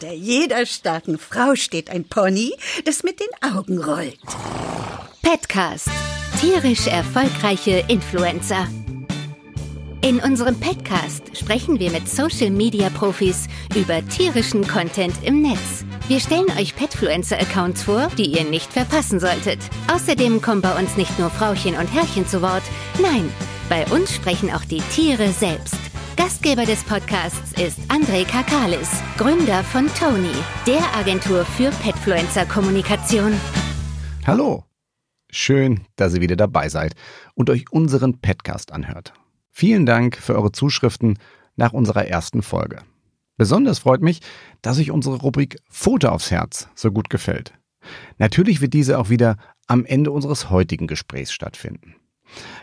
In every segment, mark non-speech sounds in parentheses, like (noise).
Hinter jeder starken Frau steht ein Pony, das mit den Augen rollt. Petcast. Tierisch erfolgreiche Influencer. In unserem Petcast sprechen wir mit Social Media Profis über tierischen Content im Netz. Wir stellen euch Petfluencer-Accounts vor, die ihr nicht verpassen solltet. Außerdem kommen bei uns nicht nur Frauchen und Herrchen zu Wort. Nein, bei uns sprechen auch die Tiere selbst. Gastgeber des Podcasts ist André Kakalis, Gründer von Tony, der Agentur für Petfluencer-Kommunikation. Hallo! Schön, dass ihr wieder dabei seid und euch unseren Podcast anhört. Vielen Dank für eure Zuschriften nach unserer ersten Folge. Besonders freut mich, dass euch unsere Rubrik Foto aufs Herz so gut gefällt. Natürlich wird diese auch wieder am Ende unseres heutigen Gesprächs stattfinden.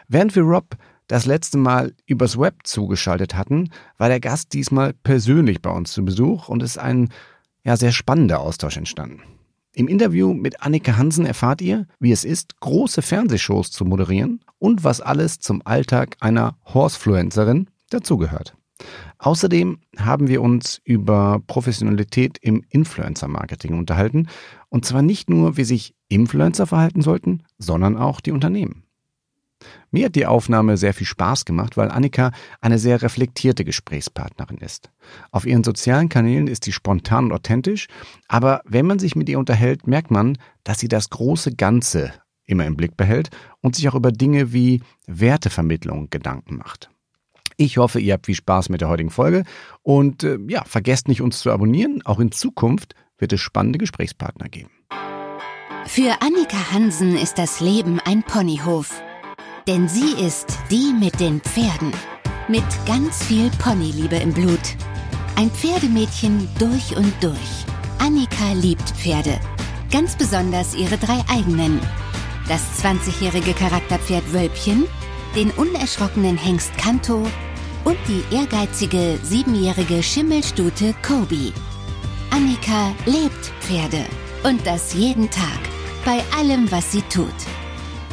Während wir Rob das letzte Mal übers Web zugeschaltet hatten, war der Gast diesmal persönlich bei uns zu Besuch und ist ein ja, sehr spannender Austausch entstanden. Im Interview mit Annika Hansen erfahrt ihr, wie es ist, große Fernsehshows zu moderieren und was alles zum Alltag einer Horsefluencerin dazugehört. Außerdem haben wir uns über Professionalität im Influencer-Marketing unterhalten. Und zwar nicht nur, wie sich Influencer verhalten sollten, sondern auch die Unternehmen. Mir hat die Aufnahme sehr viel Spaß gemacht, weil Annika eine sehr reflektierte Gesprächspartnerin ist. Auf ihren sozialen Kanälen ist sie spontan und authentisch, aber wenn man sich mit ihr unterhält, merkt man, dass sie das große Ganze immer im Blick behält und sich auch über Dinge wie Wertevermittlung Gedanken macht. Ich hoffe, ihr habt viel Spaß mit der heutigen Folge und äh, ja, vergesst nicht, uns zu abonnieren. Auch in Zukunft wird es spannende Gesprächspartner geben. Für Annika Hansen ist das Leben ein Ponyhof. Denn sie ist die mit den Pferden. Mit ganz viel Ponyliebe im Blut. Ein Pferdemädchen durch und durch. Annika liebt Pferde. Ganz besonders ihre drei eigenen. Das 20-jährige Charakterpferd Wölbchen, den unerschrockenen Hengst Kanto und die ehrgeizige siebenjährige Schimmelstute Kobi. Annika lebt Pferde. Und das jeden Tag. Bei allem, was sie tut.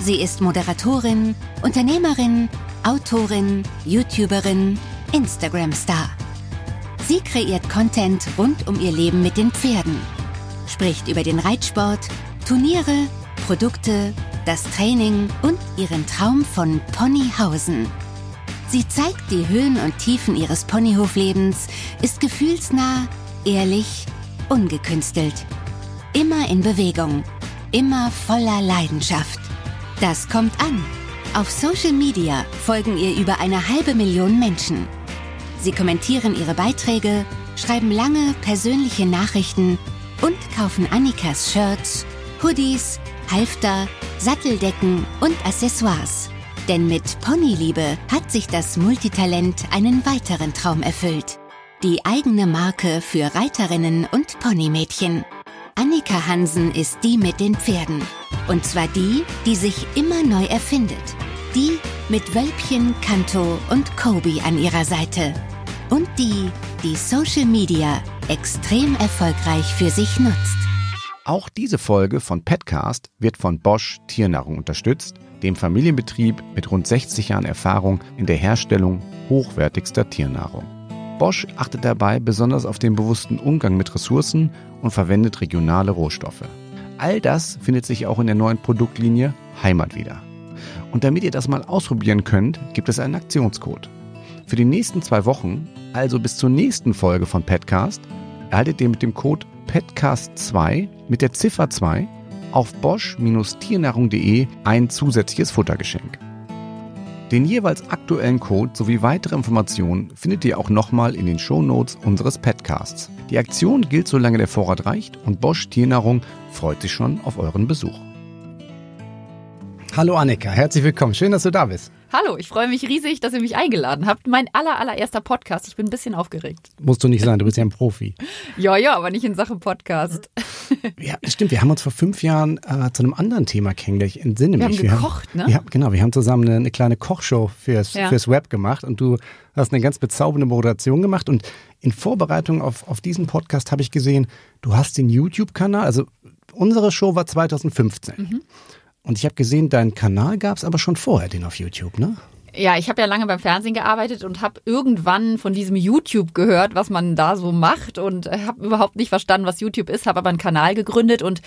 Sie ist Moderatorin, Unternehmerin, Autorin, YouTuberin, Instagram-Star. Sie kreiert Content rund um ihr Leben mit den Pferden, spricht über den Reitsport, Turniere, Produkte, das Training und ihren Traum von Ponyhausen. Sie zeigt die Höhen und Tiefen ihres Ponyhoflebens, ist gefühlsnah, ehrlich, ungekünstelt. Immer in Bewegung, immer voller Leidenschaft. Das kommt an. Auf Social Media folgen ihr über eine halbe Million Menschen. Sie kommentieren ihre Beiträge, schreiben lange persönliche Nachrichten und kaufen Annikas Shirts, Hoodies, Halfter, Satteldecken und Accessoires. Denn mit Ponyliebe hat sich das Multitalent einen weiteren Traum erfüllt. Die eigene Marke für Reiterinnen und Ponymädchen. Annika Hansen ist die mit den Pferden. Und zwar die, die sich immer neu erfindet. Die mit Wölbchen, Kanto und Kobi an ihrer Seite. Und die, die Social Media extrem erfolgreich für sich nutzt. Auch diese Folge von Petcast wird von Bosch Tiernahrung unterstützt, dem Familienbetrieb mit rund 60 Jahren Erfahrung in der Herstellung hochwertigster Tiernahrung. Bosch achtet dabei besonders auf den bewussten Umgang mit Ressourcen und verwendet regionale Rohstoffe. All das findet sich auch in der neuen Produktlinie Heimat wieder. Und damit ihr das mal ausprobieren könnt, gibt es einen Aktionscode. Für die nächsten zwei Wochen, also bis zur nächsten Folge von Petcast, erhaltet ihr mit dem Code PETCAST2 mit der Ziffer 2 auf bosch-tiernahrung.de ein zusätzliches Futtergeschenk. Den jeweils aktuellen Code sowie weitere Informationen findet ihr auch nochmal in den Shownotes unseres Podcasts. Die Aktion gilt solange der Vorrat reicht und Bosch Tiernahrung freut sich schon auf euren Besuch. Hallo Annika, herzlich willkommen. Schön, dass du da bist. Hallo, ich freue mich riesig, dass ihr mich eingeladen habt. Mein aller, allererster Podcast. Ich bin ein bisschen aufgeregt. Musst du nicht sein, du bist ja ein Profi. ja, ja, aber nicht in Sachen Podcast. (laughs) ja, stimmt. Wir haben uns vor fünf Jahren äh, zu einem anderen Thema kennengelernt. Ich entsinne wir mich. Haben wir gekocht, haben, ne? Ja, genau. Wir haben zusammen eine, eine kleine Kochshow fürs, ja. fürs Web gemacht und du hast eine ganz bezaubernde Moderation gemacht. Und in Vorbereitung auf, auf diesen Podcast habe ich gesehen, du hast den YouTube-Kanal, also unsere Show war 2015. Mhm. Und ich habe gesehen, deinen Kanal gab es aber schon vorher, den auf YouTube, ne? Ja, ich habe ja lange beim Fernsehen gearbeitet und habe irgendwann von diesem YouTube gehört, was man da so macht und habe überhaupt nicht verstanden, was YouTube ist, habe aber einen Kanal gegründet und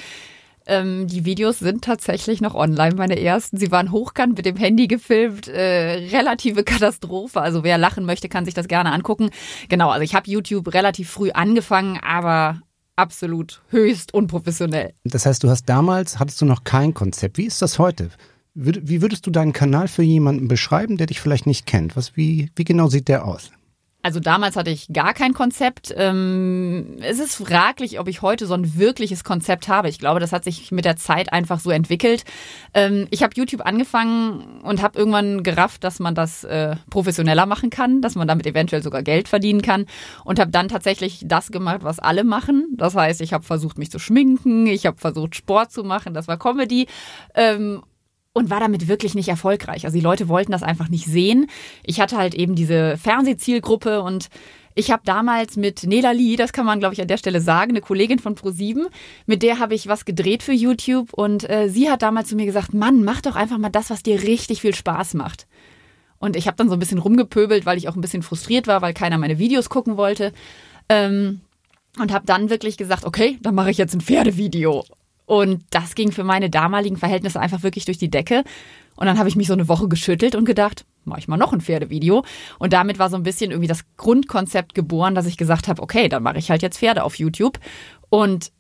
ähm, die Videos sind tatsächlich noch online, meine ersten. Sie waren hochkant mit dem Handy gefilmt, äh, relative (laughs) Katastrophe. Also wer lachen möchte, kann sich das gerne angucken. Genau, also ich habe YouTube relativ früh angefangen, aber absolut höchst unprofessionell. Das heißt, du hast damals, hattest du noch kein Konzept. Wie ist das heute? Wie würdest du deinen Kanal für jemanden beschreiben, der dich vielleicht nicht kennt? Was, wie, wie genau sieht der aus? Also damals hatte ich gar kein Konzept. Ähm, es ist fraglich, ob ich heute so ein wirkliches Konzept habe. Ich glaube, das hat sich mit der Zeit einfach so entwickelt. Ähm, ich habe YouTube angefangen und habe irgendwann gerafft, dass man das äh, professioneller machen kann, dass man damit eventuell sogar Geld verdienen kann und habe dann tatsächlich das gemacht, was alle machen. Das heißt, ich habe versucht, mich zu schminken, ich habe versucht, Sport zu machen, das war Comedy ähm, und war damit wirklich nicht erfolgreich. Also die Leute wollten das einfach nicht sehen. Ich hatte halt eben diese Fernsehzielgruppe und ich habe damals mit Nela Lee, das kann man glaube ich an der Stelle sagen, eine Kollegin von Pro7, mit der habe ich was gedreht für YouTube und äh, sie hat damals zu mir gesagt, Mann, mach doch einfach mal das, was dir richtig viel Spaß macht. Und ich habe dann so ein bisschen rumgepöbelt, weil ich auch ein bisschen frustriert war, weil keiner meine Videos gucken wollte. Ähm, und habe dann wirklich gesagt, okay, dann mache ich jetzt ein Pferdevideo. Und das ging für meine damaligen Verhältnisse einfach wirklich durch die Decke. Und dann habe ich mich so eine Woche geschüttelt und gedacht, mache ich mal noch ein Pferdevideo. Und damit war so ein bisschen irgendwie das Grundkonzept geboren, dass ich gesagt habe, okay, dann mache ich halt jetzt Pferde auf YouTube. Und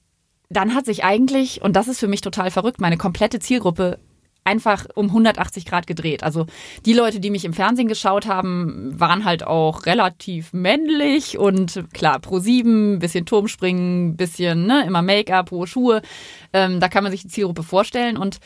dann hat sich eigentlich, und das ist für mich total verrückt, meine komplette Zielgruppe einfach um 180 Grad gedreht. Also die Leute, die mich im Fernsehen geschaut haben, waren halt auch relativ männlich und klar, pro sieben, bisschen Turmspringen, bisschen ne, immer Make-up, hohe Schuhe. Ähm, da kann man sich die Zielgruppe vorstellen und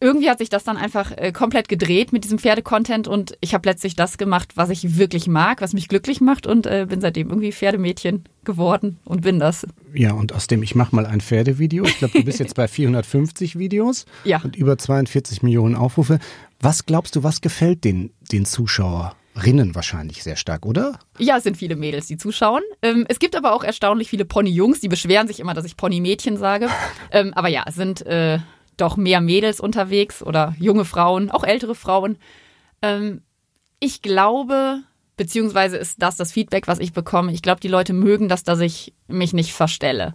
irgendwie hat sich das dann einfach äh, komplett gedreht mit diesem Pferde-Content und ich habe letztlich das gemacht, was ich wirklich mag, was mich glücklich macht und äh, bin seitdem irgendwie Pferdemädchen geworden und bin das. Ja, und aus dem ich mache mal ein Pferdevideo. Ich glaube, du bist jetzt bei (laughs) 450 Videos ja. und über 42 Millionen Aufrufe. Was glaubst du, was gefällt den, den Zuschauerinnen wahrscheinlich sehr stark, oder? Ja, es sind viele Mädels, die zuschauen. Ähm, es gibt aber auch erstaunlich viele Pony-Jungs, die beschweren sich immer, dass ich Pony-Mädchen sage. (laughs) ähm, aber ja, es sind äh, doch mehr Mädels unterwegs oder junge Frauen, auch ältere Frauen. Ähm, ich glaube, beziehungsweise ist das das Feedback, was ich bekomme. Ich glaube, die Leute mögen das, dass ich mich nicht verstelle.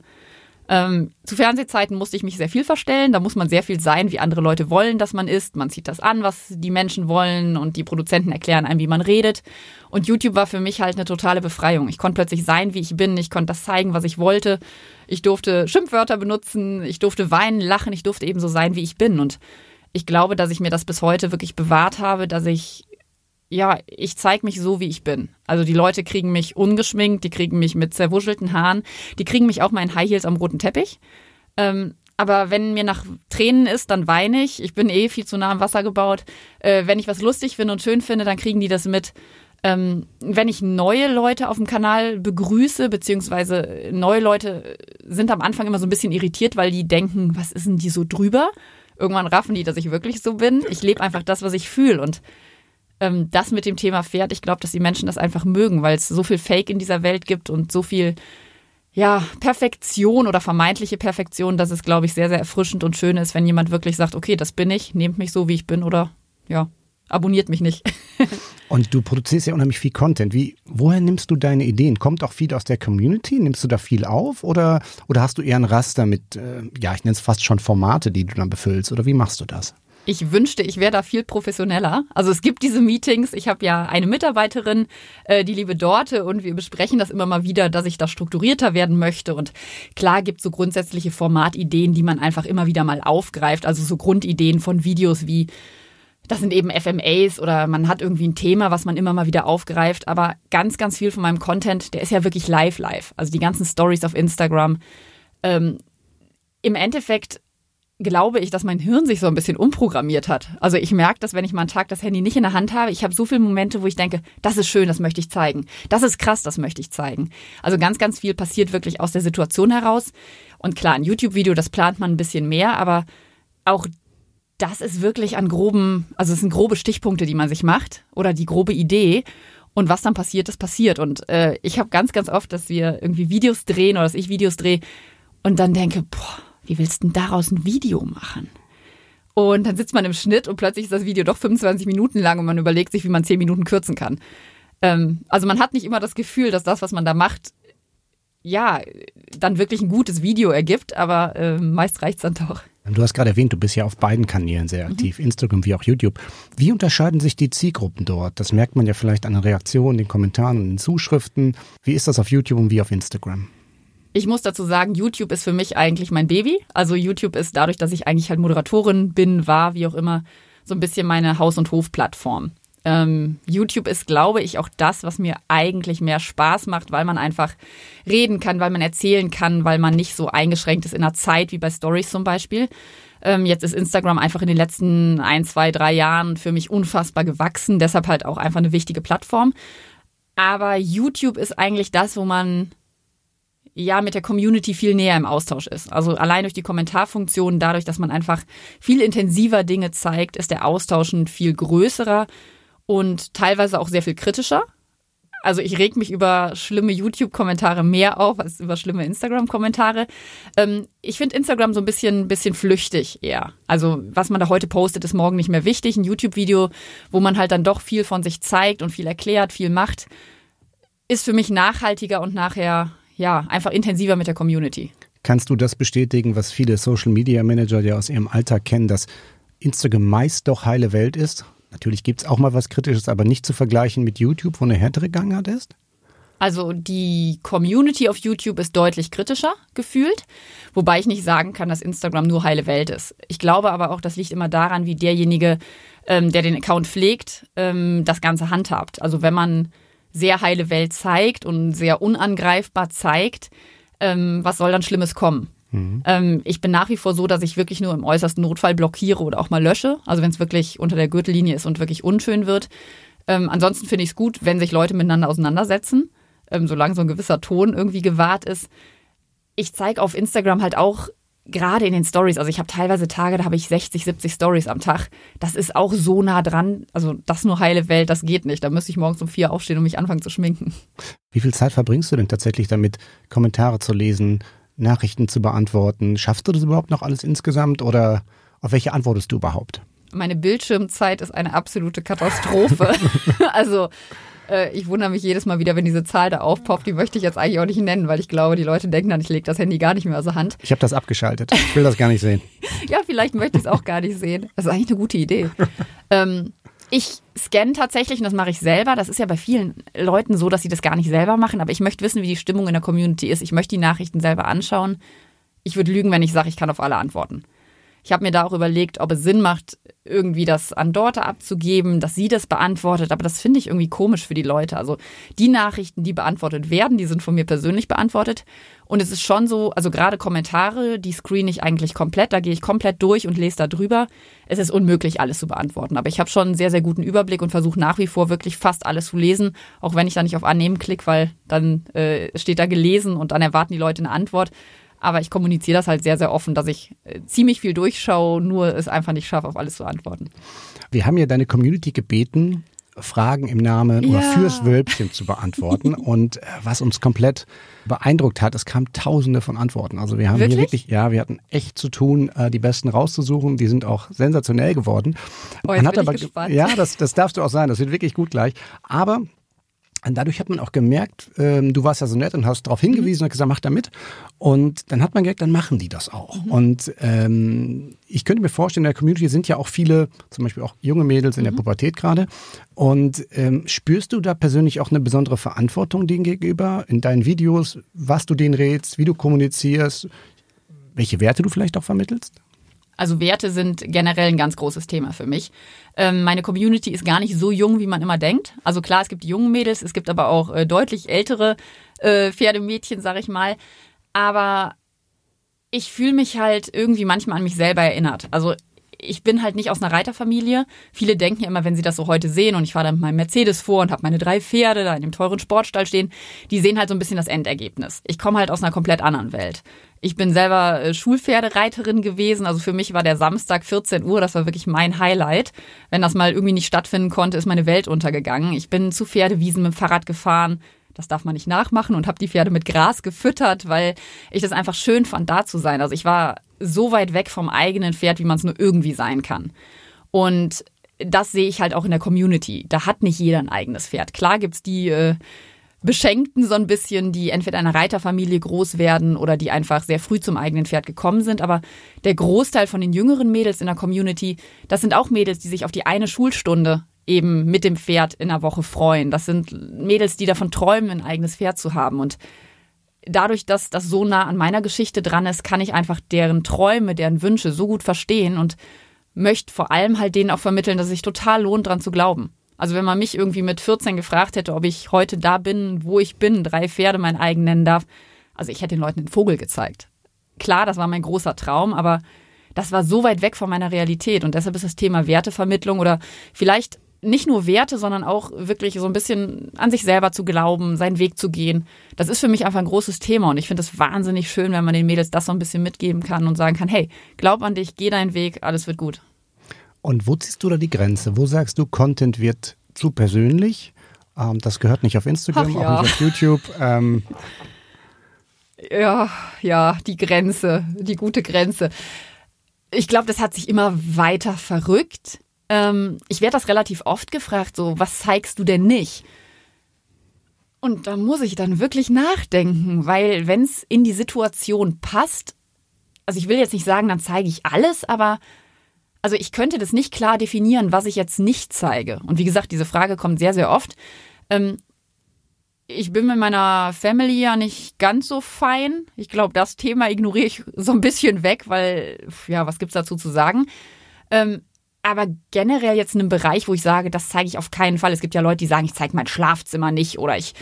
Ähm, zu Fernsehzeiten musste ich mich sehr viel verstellen. Da muss man sehr viel sein, wie andere Leute wollen, dass man ist. Man zieht das an, was die Menschen wollen und die Produzenten erklären einem, wie man redet. Und YouTube war für mich halt eine totale Befreiung. Ich konnte plötzlich sein, wie ich bin. Ich konnte das zeigen, was ich wollte. Ich durfte Schimpfwörter benutzen. Ich durfte weinen, lachen. Ich durfte eben so sein, wie ich bin. Und ich glaube, dass ich mir das bis heute wirklich bewahrt habe, dass ich ja, ich zeige mich so, wie ich bin. Also die Leute kriegen mich ungeschminkt, die kriegen mich mit zerwuschelten Haaren, die kriegen mich auch mal in High Heels am roten Teppich. Ähm, aber wenn mir nach Tränen ist, dann weine ich. Ich bin eh viel zu nah am Wasser gebaut. Äh, wenn ich was lustig finde und schön finde, dann kriegen die das mit. Ähm, wenn ich neue Leute auf dem Kanal begrüße, beziehungsweise neue Leute sind am Anfang immer so ein bisschen irritiert, weil die denken, was ist denn die so drüber? Irgendwann raffen die, dass ich wirklich so bin. Ich lebe einfach das, was ich fühle. Und ähm, das mit dem Thema Pferd, ich glaube, dass die Menschen das einfach mögen, weil es so viel Fake in dieser Welt gibt und so viel ja, Perfektion oder vermeintliche Perfektion, dass es, glaube ich, sehr, sehr erfrischend und schön ist, wenn jemand wirklich sagt, okay, das bin ich, nehmt mich so, wie ich bin oder ja, abonniert mich nicht. (laughs) und du produzierst ja unheimlich viel Content. Wie, woher nimmst du deine Ideen? Kommt auch viel aus der Community? Nimmst du da viel auf oder, oder hast du eher ein Raster mit, äh, ja, ich nenne es fast schon Formate, die du dann befüllst oder wie machst du das? Ich wünschte, ich wäre da viel professioneller. Also es gibt diese Meetings. Ich habe ja eine Mitarbeiterin, äh, die liebe Dorte, und wir besprechen das immer mal wieder, dass ich da strukturierter werden möchte. Und klar gibt so grundsätzliche Formatideen, die man einfach immer wieder mal aufgreift. Also so Grundideen von Videos wie das sind eben FMAs oder man hat irgendwie ein Thema, was man immer mal wieder aufgreift. Aber ganz, ganz viel von meinem Content, der ist ja wirklich live, live. Also die ganzen Stories auf Instagram. Ähm, Im Endeffekt glaube ich, dass mein Hirn sich so ein bisschen umprogrammiert hat. Also ich merke, dass wenn ich mal einen Tag das Handy nicht in der Hand habe, ich habe so viele Momente, wo ich denke, das ist schön, das möchte ich zeigen. Das ist krass, das möchte ich zeigen. Also ganz, ganz viel passiert wirklich aus der Situation heraus. Und klar, ein YouTube-Video, das plant man ein bisschen mehr, aber auch das ist wirklich an groben, also es sind grobe Stichpunkte, die man sich macht oder die grobe Idee. Und was dann passiert, ist passiert. Und äh, ich habe ganz, ganz oft, dass wir irgendwie Videos drehen oder dass ich Videos drehe und dann denke, boah, wie willst du denn daraus ein Video machen? Und dann sitzt man im Schnitt und plötzlich ist das Video doch 25 Minuten lang und man überlegt sich, wie man 10 Minuten kürzen kann. Ähm, also man hat nicht immer das Gefühl, dass das, was man da macht, ja, dann wirklich ein gutes Video ergibt, aber äh, meist reicht es dann doch. Du hast gerade erwähnt, du bist ja auf beiden Kanälen sehr aktiv, mhm. Instagram wie auch YouTube. Wie unterscheiden sich die Zielgruppen dort? Das merkt man ja vielleicht an den Reaktionen, den Kommentaren und den Zuschriften. Wie ist das auf YouTube und wie auf Instagram? Ich muss dazu sagen, YouTube ist für mich eigentlich mein Baby. Also YouTube ist dadurch, dass ich eigentlich halt Moderatorin bin, war, wie auch immer, so ein bisschen meine Haus- und Hofplattform. Ähm, YouTube ist, glaube ich, auch das, was mir eigentlich mehr Spaß macht, weil man einfach reden kann, weil man erzählen kann, weil man nicht so eingeschränkt ist in der Zeit wie bei Stories zum Beispiel. Ähm, jetzt ist Instagram einfach in den letzten ein, zwei, drei Jahren für mich unfassbar gewachsen, deshalb halt auch einfach eine wichtige Plattform. Aber YouTube ist eigentlich das, wo man ja mit der Community viel näher im Austausch ist. Also allein durch die Kommentarfunktion, dadurch, dass man einfach viel intensiver Dinge zeigt, ist der Austausch ein viel größerer und teilweise auch sehr viel kritischer. Also ich reg mich über schlimme YouTube-Kommentare mehr auf als über schlimme Instagram-Kommentare. Ähm, ich finde Instagram so ein bisschen, bisschen flüchtig eher. Also was man da heute postet, ist morgen nicht mehr wichtig. Ein YouTube-Video, wo man halt dann doch viel von sich zeigt und viel erklärt, viel macht, ist für mich nachhaltiger und nachher ja einfach intensiver mit der Community. Kannst du das bestätigen, was viele Social Media Manager ja aus ihrem Alltag kennen, dass Instagram meist doch heile Welt ist? Natürlich gibt es auch mal was Kritisches, aber nicht zu vergleichen mit YouTube, wo eine härtere Gangart ist? Also die Community auf YouTube ist deutlich kritischer gefühlt, wobei ich nicht sagen kann, dass Instagram nur heile Welt ist. Ich glaube aber auch, das liegt immer daran, wie derjenige, ähm, der den Account pflegt, ähm, das Ganze handhabt. Also wenn man sehr heile Welt zeigt und sehr unangreifbar zeigt, ähm, was soll dann Schlimmes kommen? Mhm. Ähm, ich bin nach wie vor so, dass ich wirklich nur im äußersten Notfall blockiere oder auch mal lösche. Also wenn es wirklich unter der Gürtellinie ist und wirklich unschön wird. Ähm, ansonsten finde ich es gut, wenn sich Leute miteinander auseinandersetzen, ähm, solange so ein gewisser Ton irgendwie gewahrt ist. Ich zeige auf Instagram halt auch gerade in den Stories, also ich habe teilweise Tage, da habe ich 60, 70 Stories am Tag. Das ist auch so nah dran. Also das nur heile Welt, das geht nicht. Da müsste ich morgens um vier aufstehen und mich anfangen zu schminken. Wie viel Zeit verbringst du denn tatsächlich damit, Kommentare zu lesen, Nachrichten zu beantworten. Schaffst du das überhaupt noch alles insgesamt oder auf welche antwortest du überhaupt? Meine Bildschirmzeit ist eine absolute Katastrophe. (laughs) also äh, ich wundere mich jedes Mal wieder, wenn diese Zahl da aufpoppt. Die möchte ich jetzt eigentlich auch nicht nennen, weil ich glaube, die Leute denken dann, ich lege das Handy gar nicht mehr aus der Hand. Ich habe das abgeschaltet. Ich will das gar nicht sehen. (laughs) ja, vielleicht möchte ich es auch gar nicht sehen. Das ist eigentlich eine gute Idee. ähm, ich scanne tatsächlich, und das mache ich selber. Das ist ja bei vielen Leuten so, dass sie das gar nicht selber machen. Aber ich möchte wissen, wie die Stimmung in der Community ist. Ich möchte die Nachrichten selber anschauen. Ich würde lügen, wenn ich sage, ich kann auf alle antworten. Ich habe mir da auch überlegt, ob es Sinn macht, irgendwie das an Dorte abzugeben, dass sie das beantwortet. Aber das finde ich irgendwie komisch für die Leute. Also die Nachrichten, die beantwortet werden, die sind von mir persönlich beantwortet. Und es ist schon so, also gerade Kommentare, die screen ich eigentlich komplett. Da gehe ich komplett durch und lese da drüber. Es ist unmöglich, alles zu beantworten. Aber ich habe schon einen sehr, sehr guten Überblick und versuche nach wie vor wirklich fast alles zu lesen. Auch wenn ich da nicht auf Annehmen klicke, weil dann äh, steht da gelesen und dann erwarten die Leute eine Antwort. Aber ich kommuniziere das halt sehr, sehr offen, dass ich äh, ziemlich viel durchschaue, nur es einfach nicht schaffe, auf alles zu antworten. Wir haben ja deine Community gebeten, Fragen im Namen ja. oder fürs Wölbchen zu beantworten. (laughs) Und äh, was uns komplett beeindruckt hat, es kamen tausende von Antworten. Also wir haben wirklich? hier wirklich, ja, wir hatten echt zu tun, äh, die besten rauszusuchen. Die sind auch sensationell geworden. Oh, jetzt Man hat aber, gespannt. Ja, das, das darfst du auch sein. Das wird wirklich gut gleich. Aber und dadurch hat man auch gemerkt, ähm, du warst ja so nett und hast darauf hingewiesen mhm. und gesagt, mach da mit. Und dann hat man gemerkt, dann machen die das auch. Mhm. Und ähm, ich könnte mir vorstellen, in der Community sind ja auch viele, zum Beispiel auch junge Mädels in mhm. der Pubertät gerade. Und ähm, spürst du da persönlich auch eine besondere Verantwortung denen gegenüber in deinen Videos, was du denen rätst, wie du kommunizierst, welche Werte du vielleicht auch vermittelst? Also Werte sind generell ein ganz großes Thema für mich. Ähm, meine Community ist gar nicht so jung, wie man immer denkt. Also klar, es gibt die jungen Mädels, es gibt aber auch äh, deutlich ältere äh, Pferdemädchen, sag ich mal. Aber ich fühle mich halt irgendwie manchmal an mich selber erinnert. Also ich bin halt nicht aus einer Reiterfamilie. Viele denken ja immer, wenn sie das so heute sehen und ich fahre dann mit meinem Mercedes vor und habe meine drei Pferde da in dem teuren Sportstall stehen, die sehen halt so ein bisschen das Endergebnis. Ich komme halt aus einer komplett anderen Welt. Ich bin selber äh, Schulpferdereiterin gewesen, also für mich war der Samstag 14 Uhr, das war wirklich mein Highlight. Wenn das mal irgendwie nicht stattfinden konnte, ist meine Welt untergegangen. Ich bin zu Pferdewiesen mit dem Fahrrad gefahren, das darf man nicht nachmachen und habe die Pferde mit Gras gefüttert, weil ich das einfach schön fand, da zu sein. Also ich war so weit weg vom eigenen Pferd, wie man es nur irgendwie sein kann. Und das sehe ich halt auch in der Community. Da hat nicht jeder ein eigenes Pferd. Klar gibt's die äh, Beschenkten so ein bisschen, die entweder in einer Reiterfamilie groß werden oder die einfach sehr früh zum eigenen Pferd gekommen sind. Aber der Großteil von den jüngeren Mädels in der Community, das sind auch Mädels, die sich auf die eine Schulstunde eben mit dem Pferd in der Woche freuen. Das sind Mädels, die davon träumen, ein eigenes Pferd zu haben. Und dadurch, dass das so nah an meiner Geschichte dran ist, kann ich einfach deren Träume, deren Wünsche so gut verstehen und möchte vor allem halt denen auch vermitteln, dass es sich total lohnt, dran zu glauben. Also wenn man mich irgendwie mit 14 gefragt hätte, ob ich heute da bin, wo ich bin, drei Pferde mein eigen nennen darf, also ich hätte den Leuten den Vogel gezeigt. Klar, das war mein großer Traum, aber das war so weit weg von meiner Realität und deshalb ist das Thema Wertevermittlung oder vielleicht nicht nur Werte, sondern auch wirklich so ein bisschen an sich selber zu glauben, seinen Weg zu gehen. Das ist für mich einfach ein großes Thema und ich finde es wahnsinnig schön, wenn man den Mädels das so ein bisschen mitgeben kann und sagen kann, hey, glaub an dich, geh deinen Weg, alles wird gut. Und wo ziehst du da die Grenze? Wo sagst du, Content wird zu persönlich? Ähm, das gehört nicht auf Instagram, ja. auch nicht auf YouTube. Ähm. Ja, ja, die Grenze, die gute Grenze. Ich glaube, das hat sich immer weiter verrückt. Ähm, ich werde das relativ oft gefragt, so, was zeigst du denn nicht? Und da muss ich dann wirklich nachdenken, weil wenn es in die Situation passt, also ich will jetzt nicht sagen, dann zeige ich alles, aber also ich könnte das nicht klar definieren, was ich jetzt nicht zeige. Und wie gesagt, diese Frage kommt sehr, sehr oft. Ähm, ich bin mit meiner Family ja nicht ganz so fein. Ich glaube, das Thema ignoriere ich so ein bisschen weg, weil, ja, was gibt's dazu zu sagen? Ähm, aber generell jetzt in einem Bereich, wo ich sage, das zeige ich auf keinen Fall. Es gibt ja Leute, die sagen, ich zeige mein Schlafzimmer nicht oder ich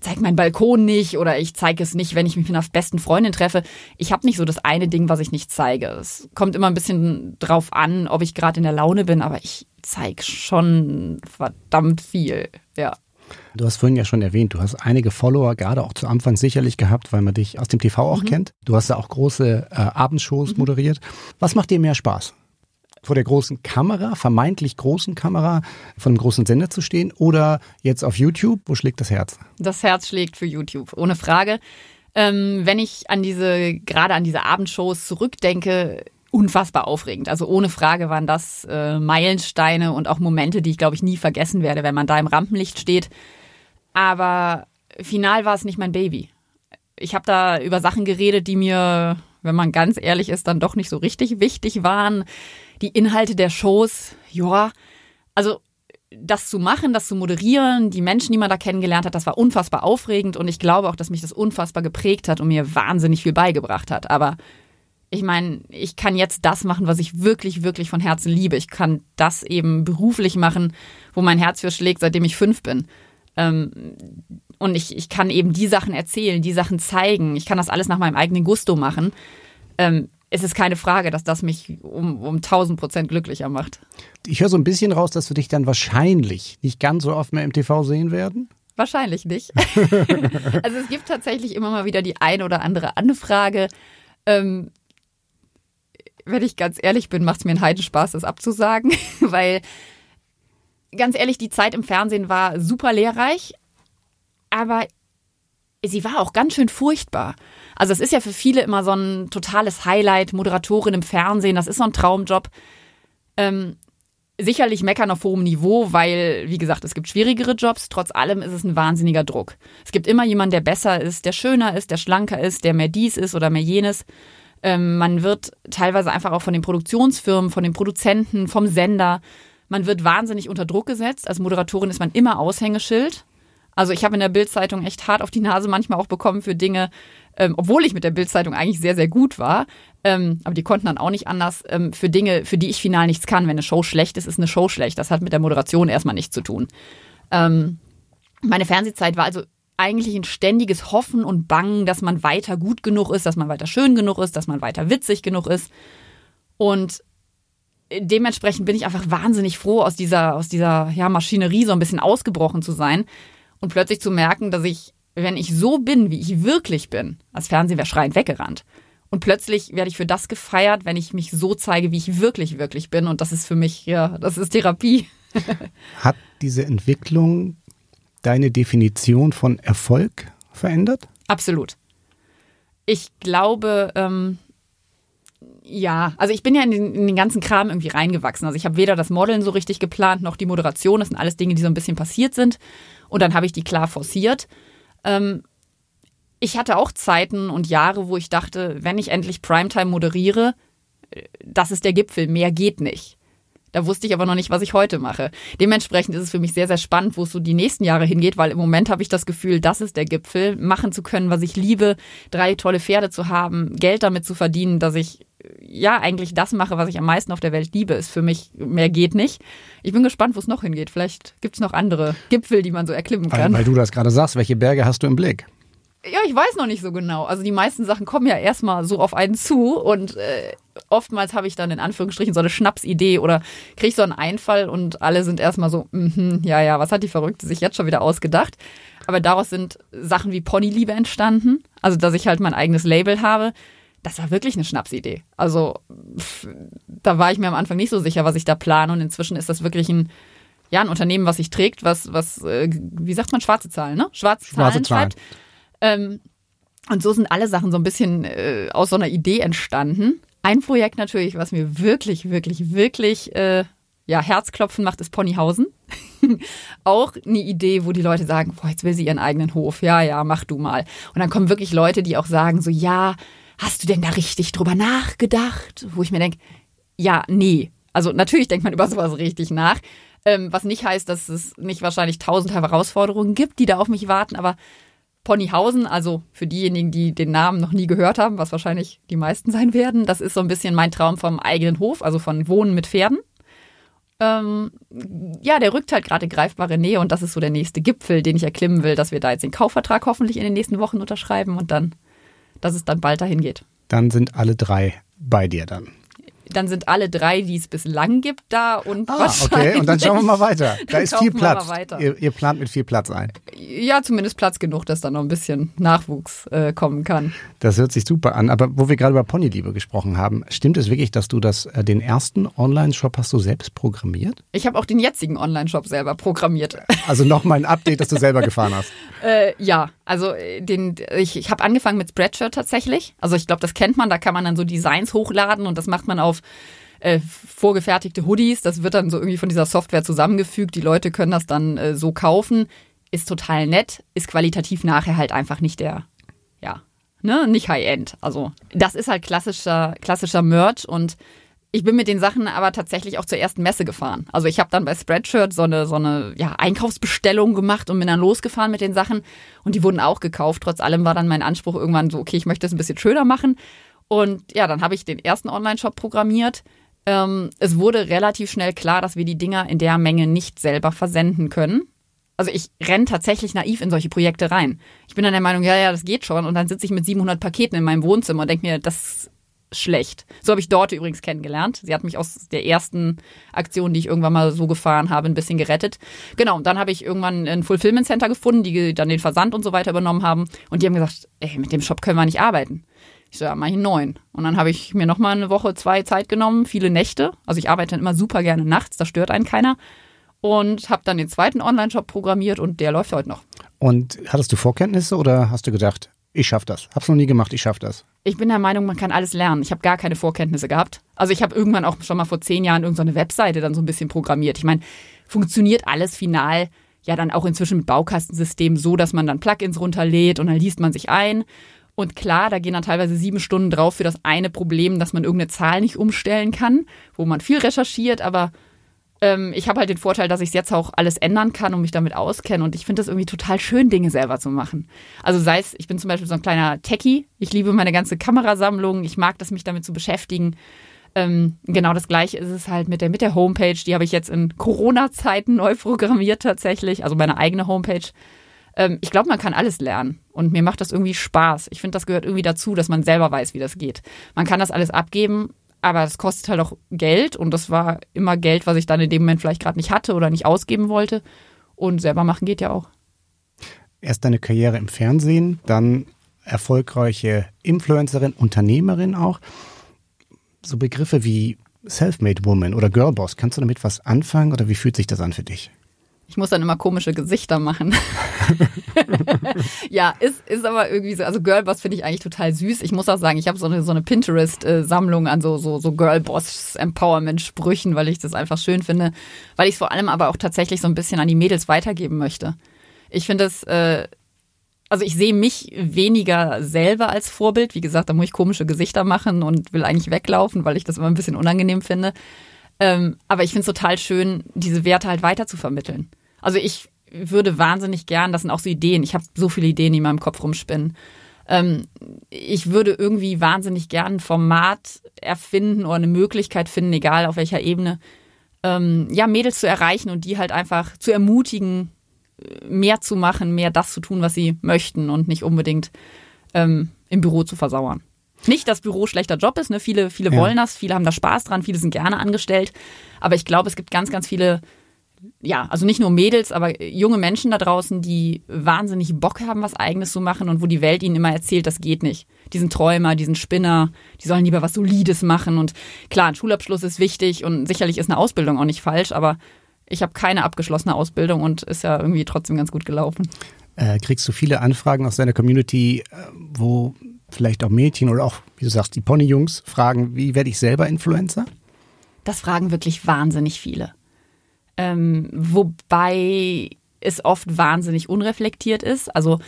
zeige meinen Balkon nicht oder ich zeige es nicht, wenn ich mich mit einer besten Freundin treffe. Ich habe nicht so das eine Ding, was ich nicht zeige. Es kommt immer ein bisschen drauf an, ob ich gerade in der Laune bin, aber ich zeige schon verdammt viel, ja. Du hast vorhin ja schon erwähnt, du hast einige Follower, gerade auch zu Anfang sicherlich gehabt, weil man dich aus dem TV auch mhm. kennt. Du hast ja auch große äh, Abendshows mhm. moderiert. Was macht dir mehr Spaß? Vor der großen Kamera, vermeintlich großen Kamera von einem großen Sender zu stehen oder jetzt auf YouTube? Wo schlägt das Herz? Das Herz schlägt für YouTube, ohne Frage. Ähm, wenn ich an diese, gerade an diese Abendshows zurückdenke, unfassbar aufregend. Also ohne Frage waren das äh, Meilensteine und auch Momente, die ich glaube ich nie vergessen werde, wenn man da im Rampenlicht steht. Aber final war es nicht mein Baby. Ich habe da über Sachen geredet, die mir, wenn man ganz ehrlich ist, dann doch nicht so richtig wichtig waren die Inhalte der Shows, ja, also das zu machen, das zu moderieren, die Menschen, die man da kennengelernt hat, das war unfassbar aufregend und ich glaube auch, dass mich das unfassbar geprägt hat und mir wahnsinnig viel beigebracht hat. Aber ich meine, ich kann jetzt das machen, was ich wirklich, wirklich von Herzen liebe. Ich kann das eben beruflich machen, wo mein Herz für schlägt, seitdem ich fünf bin. Ähm, und ich, ich kann eben die Sachen erzählen, die Sachen zeigen. Ich kann das alles nach meinem eigenen Gusto machen. Es ist keine Frage, dass das mich um, um 1000 Prozent glücklicher macht. Ich höre so ein bisschen raus, dass wir dich dann wahrscheinlich nicht ganz so oft mehr im TV sehen werden. Wahrscheinlich nicht. (laughs) also es gibt tatsächlich immer mal wieder die eine oder andere Anfrage. Ähm, wenn ich ganz ehrlich bin, macht es mir einen Heidenspaß, das abzusagen, (laughs) weil ganz ehrlich, die Zeit im Fernsehen war super lehrreich, aber sie war auch ganz schön furchtbar. Also es ist ja für viele immer so ein totales Highlight, Moderatorin im Fernsehen, das ist so ein Traumjob. Ähm, sicherlich meckern auf hohem Niveau, weil, wie gesagt, es gibt schwierigere Jobs. Trotz allem ist es ein wahnsinniger Druck. Es gibt immer jemanden, der besser ist, der schöner ist, der schlanker ist, der mehr dies ist oder mehr jenes. Ähm, man wird teilweise einfach auch von den Produktionsfirmen, von den Produzenten, vom Sender, man wird wahnsinnig unter Druck gesetzt. Als Moderatorin ist man immer Aushängeschild. Also ich habe in der Bildzeitung echt hart auf die Nase manchmal auch bekommen für Dinge, ähm, obwohl ich mit der Bildzeitung eigentlich sehr, sehr gut war. Ähm, aber die konnten dann auch nicht anders ähm, für Dinge, für die ich final nichts kann. Wenn eine Show schlecht ist, ist eine Show schlecht. Das hat mit der Moderation erstmal nichts zu tun. Ähm, meine Fernsehzeit war also eigentlich ein ständiges Hoffen und Bangen, dass man weiter gut genug ist, dass man weiter schön genug ist, dass man weiter witzig genug ist. Und dementsprechend bin ich einfach wahnsinnig froh, aus dieser, aus dieser ja, Maschinerie so ein bisschen ausgebrochen zu sein und plötzlich zu merken, dass ich, wenn ich so bin, wie ich wirklich bin, als Fernsehen wäre schreiend weggerannt. Und plötzlich werde ich für das gefeiert, wenn ich mich so zeige, wie ich wirklich, wirklich bin. Und das ist für mich, ja, das ist Therapie. (laughs) Hat diese Entwicklung deine Definition von Erfolg verändert? Absolut. Ich glaube, ähm, Ja, also ich bin ja in den, in den ganzen Kram irgendwie reingewachsen. Also ich habe weder das Modeln so richtig geplant, noch die Moderation. Das sind alles Dinge, die so ein bisschen passiert sind. Und dann habe ich die klar forciert. Ähm, ich hatte auch Zeiten und Jahre, wo ich dachte, wenn ich endlich Primetime moderiere, äh, das ist der Gipfel, mehr geht nicht. Da wusste ich aber noch nicht, was ich heute mache. Dementsprechend ist es für mich sehr, sehr spannend, wo es so die nächsten Jahre hingeht, weil im Moment habe ich das Gefühl, das ist der Gipfel, machen zu können, was ich liebe, drei tolle Pferde zu haben, Geld damit zu verdienen, dass ich ja eigentlich das mache, was ich am meisten auf der Welt liebe, ist für mich, mehr geht nicht. Ich bin gespannt, wo es noch hingeht. Vielleicht gibt es noch andere Gipfel, die man so erklimmen kann. Weil, weil du das gerade sagst, welche Berge hast du im Blick? Ja, ich weiß noch nicht so genau. Also die meisten Sachen kommen ja erstmal so auf einen zu und äh, oftmals habe ich dann in Anführungsstrichen so eine Schnapsidee oder kriege so einen Einfall und alle sind erstmal so, mm ja, ja, was hat die Verrückte sich jetzt schon wieder ausgedacht? Aber daraus sind Sachen wie Ponyliebe entstanden, also dass ich halt mein eigenes Label habe. Das war wirklich eine Schnapsidee. Also pff, da war ich mir am Anfang nicht so sicher, was ich da plane und inzwischen ist das wirklich ein ja, ein Unternehmen, was sich trägt, was, was, äh, wie sagt man, schwarze Zahlen, ne? Schwarze, schwarze Zahlen, Zahlen. schreibt ähm, und so sind alle Sachen so ein bisschen äh, aus so einer Idee entstanden. Ein Projekt natürlich, was mir wirklich, wirklich, wirklich äh, ja, Herzklopfen macht, ist Ponyhausen. (laughs) auch eine Idee, wo die Leute sagen, boah, jetzt will sie ihren eigenen Hof. Ja, ja, mach du mal. Und dann kommen wirklich Leute, die auch sagen, so, ja, hast du denn da richtig drüber nachgedacht? Wo ich mir denke, ja, nee. Also natürlich denkt man über sowas richtig nach. Ähm, was nicht heißt, dass es nicht wahrscheinlich tausend Herausforderungen gibt, die da auf mich warten, aber Ponyhausen, also für diejenigen, die den Namen noch nie gehört haben, was wahrscheinlich die meisten sein werden, das ist so ein bisschen mein Traum vom eigenen Hof, also von Wohnen mit Pferden. Ähm, ja, der rückt halt gerade greifbare Nähe und das ist so der nächste Gipfel, den ich erklimmen will, dass wir da jetzt den Kaufvertrag hoffentlich in den nächsten Wochen unterschreiben und dann, dass es dann bald dahin geht. Dann sind alle drei bei dir dann dann sind alle drei, die es bislang gibt, da und ah, okay, und dann schauen wir mal weiter. Da ist viel Platz. Ihr, ihr, plant mit viel Platz ein. Ja, zumindest Platz genug, dass da noch ein bisschen Nachwuchs äh, kommen kann. Das hört sich super an. Aber wo wir gerade über Ponyliebe gesprochen haben, stimmt es wirklich, dass du das, äh, den ersten Online-Shop hast du selbst programmiert? Ich habe auch den jetzigen Online-Shop selber programmiert. Also nochmal ein Update, das du selber gefahren hast. (laughs) Äh, ja, also äh, den, ich, ich habe angefangen mit Spreadshirt tatsächlich. Also ich glaube, das kennt man, da kann man dann so Designs hochladen und das macht man auf äh, vorgefertigte Hoodies. Das wird dann so irgendwie von dieser Software zusammengefügt. Die Leute können das dann äh, so kaufen. Ist total nett, ist qualitativ nachher halt einfach nicht der, ja, ne, nicht High-End. Also das ist halt klassischer, klassischer Merch und ich bin mit den Sachen aber tatsächlich auch zur ersten Messe gefahren. Also ich habe dann bei Spreadshirt so eine, so eine ja, Einkaufsbestellung gemacht und bin dann losgefahren mit den Sachen und die wurden auch gekauft. Trotz allem war dann mein Anspruch irgendwann so, okay, ich möchte es ein bisschen schöner machen. Und ja, dann habe ich den ersten Online-Shop programmiert ähm, es wurde relativ schnell klar, dass wir die Dinger in der Menge nicht selber versenden können. Also ich renne tatsächlich naiv in solche Projekte rein. Ich bin dann der Meinung, ja, ja, das geht schon. Und dann sitze ich mit 700 Paketen in meinem Wohnzimmer und denke mir, das schlecht. So habe ich Dorte übrigens kennengelernt. Sie hat mich aus der ersten Aktion, die ich irgendwann mal so gefahren habe, ein bisschen gerettet. Genau, und dann habe ich irgendwann ein Fulfillment Center gefunden, die dann den Versand und so weiter übernommen haben. Und die haben gesagt, ey, mit dem Shop können wir nicht arbeiten. Ich so, ja, mach ich neun. Und dann habe ich mir nochmal eine Woche, zwei Zeit genommen, viele Nächte. Also ich arbeite dann immer super gerne nachts, da stört einen keiner. Und habe dann den zweiten Online-Shop programmiert und der läuft heute noch. Und hattest du Vorkenntnisse oder hast du gedacht, ich schaff das? Hab's noch nie gemacht, ich schaff das. Ich bin der Meinung, man kann alles lernen. Ich habe gar keine Vorkenntnisse gehabt. Also ich habe irgendwann auch schon mal vor zehn Jahren irgendeine Webseite dann so ein bisschen programmiert. Ich meine, funktioniert alles final ja dann auch inzwischen mit Baukastensystemen so, dass man dann Plugins runterlädt und dann liest man sich ein. Und klar, da gehen dann teilweise sieben Stunden drauf für das eine Problem, dass man irgendeine Zahl nicht umstellen kann, wo man viel recherchiert, aber ähm, ich habe halt den Vorteil, dass ich es jetzt auch alles ändern kann und mich damit auskenne. Und ich finde das irgendwie total schön, Dinge selber zu machen. Also sei es, ich bin zum Beispiel so ein kleiner Techie, ich liebe meine ganze Kamerasammlung, ich mag das, mich damit zu beschäftigen. Ähm, genau das gleiche ist es halt mit der, mit der Homepage. Die habe ich jetzt in Corona-Zeiten neu programmiert tatsächlich, also meine eigene Homepage ähm, ich glaube, man kann alles lernen. Und mir macht das irgendwie Spaß. Ich finde, das gehört irgendwie dazu, dass man selber weiß, wie das geht. Man kann das alles abgeben, aber es kostet halt auch Geld. Und das war immer Geld, was ich dann in dem Moment vielleicht gerade nicht hatte oder nicht ausgeben wollte. Und selber machen geht ja auch. Erst deine Karriere im Fernsehen, dann erfolgreiche Influencerin, Unternehmerin auch. So Begriffe wie Selfmade Woman oder Girlboss, kannst du damit was anfangen oder wie fühlt sich das an für dich? Ich muss dann immer komische Gesichter machen. (laughs) ja, ist, ist aber irgendwie so. Also Girlboss finde ich eigentlich total süß. Ich muss auch sagen, ich habe so eine, so eine Pinterest-Sammlung an so, so, so Girlboss-Empowerment-Sprüchen, weil ich das einfach schön finde. Weil ich es vor allem aber auch tatsächlich so ein bisschen an die Mädels weitergeben möchte. Ich finde es, äh, also ich sehe mich weniger selber als Vorbild. Wie gesagt, da muss ich komische Gesichter machen und will eigentlich weglaufen, weil ich das immer ein bisschen unangenehm finde. Ähm, aber ich finde es total schön, diese Werte halt weiter zu vermitteln. Also ich würde wahnsinnig gern, das sind auch so Ideen, ich habe so viele Ideen, die in meinem Kopf rumspinnen. Ähm, ich würde irgendwie wahnsinnig gern ein Format erfinden oder eine Möglichkeit finden, egal auf welcher Ebene, ähm, ja, Mädels zu erreichen und die halt einfach zu ermutigen, mehr zu machen, mehr das zu tun, was sie möchten und nicht unbedingt ähm, im Büro zu versauern. Nicht, dass Büro schlechter Job ist, ne? Viele, viele ja. wollen das, viele haben da Spaß dran, viele sind gerne angestellt. Aber ich glaube, es gibt ganz, ganz viele ja, also nicht nur Mädels, aber junge Menschen da draußen, die wahnsinnig Bock haben, was Eigenes zu machen und wo die Welt ihnen immer erzählt, das geht nicht. Die sind Träumer, die sind Spinner, die sollen lieber was Solides machen. Und klar, ein Schulabschluss ist wichtig und sicherlich ist eine Ausbildung auch nicht falsch, aber ich habe keine abgeschlossene Ausbildung und ist ja irgendwie trotzdem ganz gut gelaufen. Äh, kriegst du viele Anfragen aus deiner Community, äh, wo vielleicht auch Mädchen oder auch, wie du sagst, die Ponyjungs fragen, wie werde ich selber Influencer? Das fragen wirklich wahnsinnig viele. Ähm, wobei es oft wahnsinnig unreflektiert ist. Also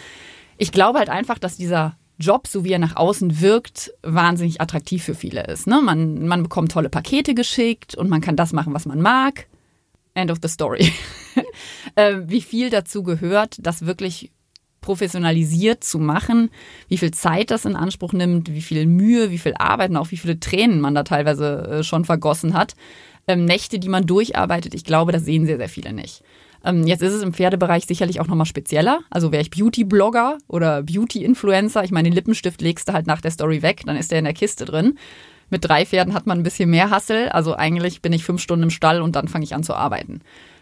ich glaube halt einfach, dass dieser Job, so wie er nach außen wirkt, wahnsinnig attraktiv für viele ist. Ne? Man, man bekommt tolle Pakete geschickt und man kann das machen, was man mag. End of the story. (laughs) äh, wie viel dazu gehört, das wirklich professionalisiert zu machen, wie viel Zeit das in Anspruch nimmt, wie viel Mühe, wie viel Arbeit und auch wie viele Tränen man da teilweise äh, schon vergossen hat ähm, Nächte, die man durcharbeitet. Ich glaube, das sehen sehr, sehr viele nicht. Ähm, jetzt ist es im Pferdebereich sicherlich auch nochmal spezieller. Also wäre ich Beauty-Blogger oder Beauty-Influencer, ich meine, den Lippenstift legst du halt nach der Story weg, dann ist der in der Kiste drin. Mit drei Pferden hat man ein bisschen mehr Hassel. Also eigentlich bin ich fünf Stunden im Stall und dann fange ich an zu arbeiten.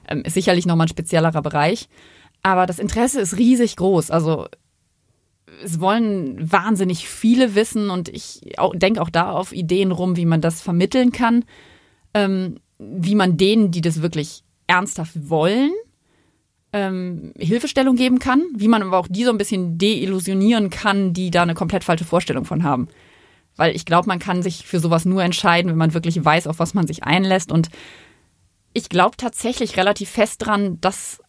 Ähm, ist sicherlich nochmal ein speziellerer Bereich. Aber das Interesse ist riesig groß. Also es wollen wahnsinnig viele wissen und ich denke auch da auf Ideen rum, wie man das vermitteln kann ähm, wie man denen, die das wirklich ernsthaft wollen, ähm, Hilfestellung geben kann, wie man aber auch die so ein bisschen deillusionieren kann, die da eine komplett falsche Vorstellung von haben. Weil ich glaube, man kann sich für sowas nur entscheiden, wenn man wirklich weiß, auf was man sich einlässt. Und ich glaube tatsächlich relativ fest dran, dass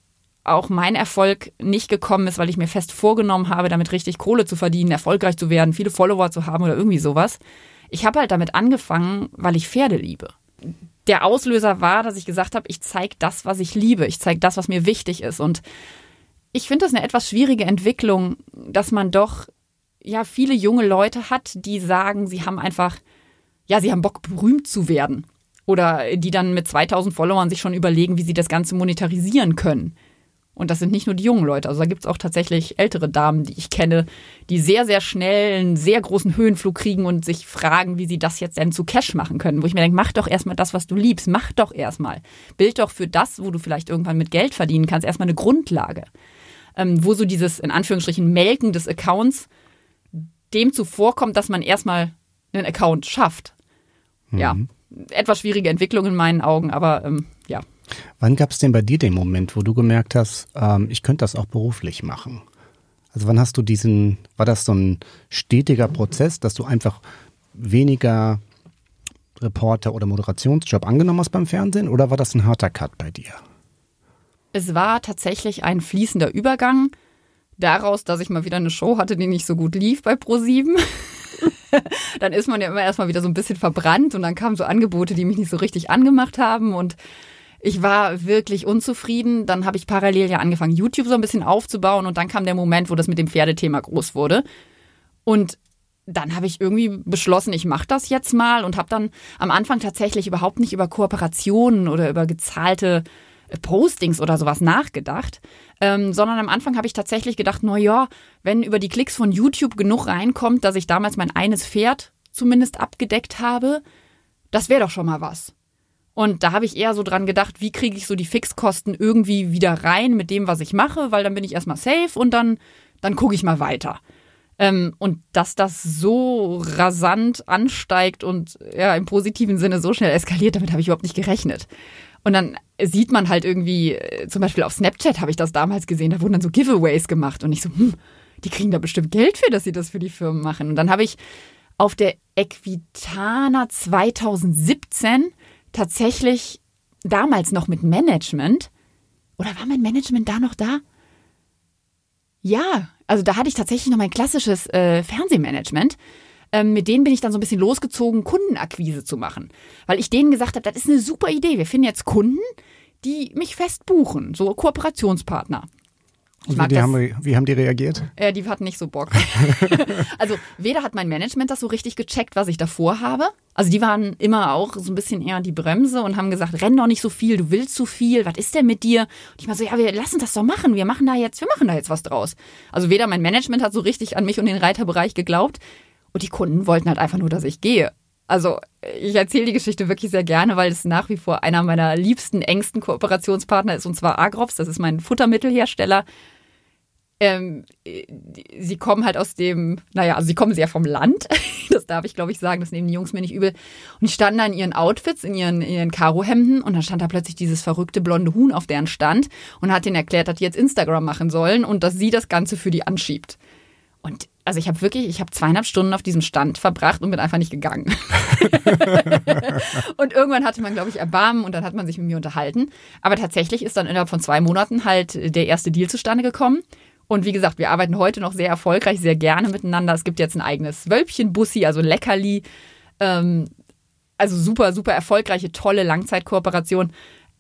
auch mein Erfolg nicht gekommen ist, weil ich mir fest vorgenommen habe, damit richtig Kohle zu verdienen, erfolgreich zu werden, viele Follower zu haben oder irgendwie sowas. Ich habe halt damit angefangen, weil ich Pferde liebe der Auslöser war, dass ich gesagt habe, ich zeige das, was ich liebe, ich zeige das, was mir wichtig ist. Und ich finde das eine etwas schwierige Entwicklung, dass man doch ja viele junge Leute hat, die sagen, sie haben einfach, ja, sie haben Bock, berühmt zu werden. Oder die dann mit 2000 Followern sich schon überlegen, wie sie das Ganze monetarisieren können. Und das sind nicht nur die jungen Leute. Also da gibt es auch tatsächlich ältere Damen, die ich kenne, die sehr, sehr schnell einen sehr großen Höhenflug kriegen und sich fragen, wie sie das jetzt denn zu Cash machen können. Wo ich mir denke, mach doch erstmal das, was du liebst. Mach doch erstmal. Bild doch für das, wo du vielleicht irgendwann mit Geld verdienen kannst, erstmal eine Grundlage. Ähm, wo so dieses, in Anführungsstrichen, Melken des Accounts dem zuvorkommt, dass man erstmal einen Account schafft. Mhm. Ja, etwas schwierige Entwicklung in meinen Augen, aber ähm. Wann gab es denn bei dir den Moment, wo du gemerkt hast, ähm, ich könnte das auch beruflich machen? Also wann hast du diesen, war das so ein stetiger Prozess, dass du einfach weniger Reporter oder Moderationsjob angenommen hast beim Fernsehen oder war das ein harter Cut bei dir? Es war tatsächlich ein fließender Übergang daraus, dass ich mal wieder eine Show hatte, die nicht so gut lief bei Pro7. (laughs) dann ist man ja immer erstmal wieder so ein bisschen verbrannt und dann kamen so Angebote, die mich nicht so richtig angemacht haben und ich war wirklich unzufrieden. Dann habe ich parallel ja angefangen, YouTube so ein bisschen aufzubauen und dann kam der Moment, wo das mit dem Pferdethema groß wurde. Und dann habe ich irgendwie beschlossen, ich mache das jetzt mal und habe dann am Anfang tatsächlich überhaupt nicht über Kooperationen oder über gezahlte äh, Postings oder sowas nachgedacht, ähm, sondern am Anfang habe ich tatsächlich gedacht, na ja, wenn über die Klicks von YouTube genug reinkommt, dass ich damals mein eines Pferd zumindest abgedeckt habe, das wäre doch schon mal was. Und da habe ich eher so dran gedacht, wie kriege ich so die Fixkosten irgendwie wieder rein mit dem, was ich mache, weil dann bin ich erstmal safe und dann, dann gucke ich mal weiter. Ähm, und dass das so rasant ansteigt und ja im positiven Sinne so schnell eskaliert, damit habe ich überhaupt nicht gerechnet. Und dann sieht man halt irgendwie, äh, zum Beispiel auf Snapchat habe ich das damals gesehen, da wurden dann so Giveaways gemacht und ich so, hm, die kriegen da bestimmt Geld für, dass sie das für die Firmen machen. Und dann habe ich auf der Equitana 2017 tatsächlich damals noch mit Management, oder war mein Management da noch da? Ja, also da hatte ich tatsächlich noch mein klassisches äh, Fernsehmanagement. Ähm, mit denen bin ich dann so ein bisschen losgezogen, Kundenakquise zu machen. Weil ich denen gesagt habe, das ist eine super Idee. Wir finden jetzt Kunden, die mich fest buchen, so Kooperationspartner. Ich wie, haben, wie haben die reagiert? Äh, die hatten nicht so Bock. (laughs) (laughs) also weder hat mein Management das so richtig gecheckt, was ich davor habe. Also die waren immer auch so ein bisschen eher die Bremse und haben gesagt, renn doch nicht so viel, du willst zu viel, was ist denn mit dir? Und ich war so, ja, wir lassen das doch machen, wir machen da jetzt, wir machen da jetzt was draus. Also weder mein Management hat so richtig an mich und den Reiterbereich geglaubt und die Kunden wollten halt einfach nur, dass ich gehe. Also ich erzähle die Geschichte wirklich sehr gerne, weil es nach wie vor einer meiner liebsten, engsten Kooperationspartner ist, und zwar Agrops, das ist mein Futtermittelhersteller. Ähm, sie kommen halt aus dem, naja, also sie kommen sehr vom Land. (laughs) Das darf ich, glaube ich, sagen. Das nehmen die Jungs mir nicht übel. Und die standen da in ihren Outfits, in ihren, in ihren Karohemden. Und dann stand da plötzlich dieses verrückte blonde Huhn auf deren Stand und hat ihnen erklärt, dass die jetzt Instagram machen sollen und dass sie das Ganze für die anschiebt. Und also ich habe wirklich, ich habe zweieinhalb Stunden auf diesem Stand verbracht und bin einfach nicht gegangen. (laughs) und irgendwann hatte man, glaube ich, Erbarmen und dann hat man sich mit mir unterhalten. Aber tatsächlich ist dann innerhalb von zwei Monaten halt der erste Deal zustande gekommen. Und wie gesagt, wir arbeiten heute noch sehr erfolgreich, sehr gerne miteinander. Es gibt jetzt ein eigenes Wölbchen-Bussi, also Leckerli. Ähm, also super, super erfolgreiche, tolle Langzeitkooperation.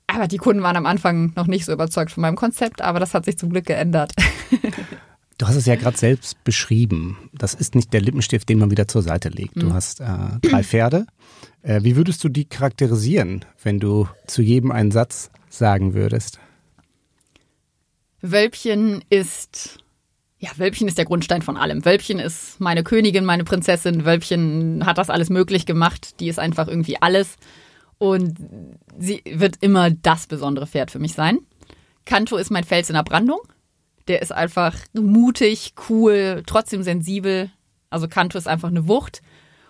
Aber die Kunden waren am Anfang noch nicht so überzeugt von meinem Konzept, aber das hat sich zum Glück geändert. (laughs) Du hast es ja gerade selbst beschrieben. Das ist nicht der Lippenstift, den man wieder zur Seite legt. Du mhm. hast äh, drei Pferde. Äh, wie würdest du die charakterisieren, wenn du zu jedem einen Satz sagen würdest? Wölbchen ist, ja, Wölbchen ist der Grundstein von allem. Wölbchen ist meine Königin, meine Prinzessin. Wölbchen hat das alles möglich gemacht. Die ist einfach irgendwie alles. Und sie wird immer das besondere Pferd für mich sein. Kanto ist mein Fels in der Brandung. Der ist einfach mutig, cool, trotzdem sensibel. Also Kanto ist einfach eine Wucht.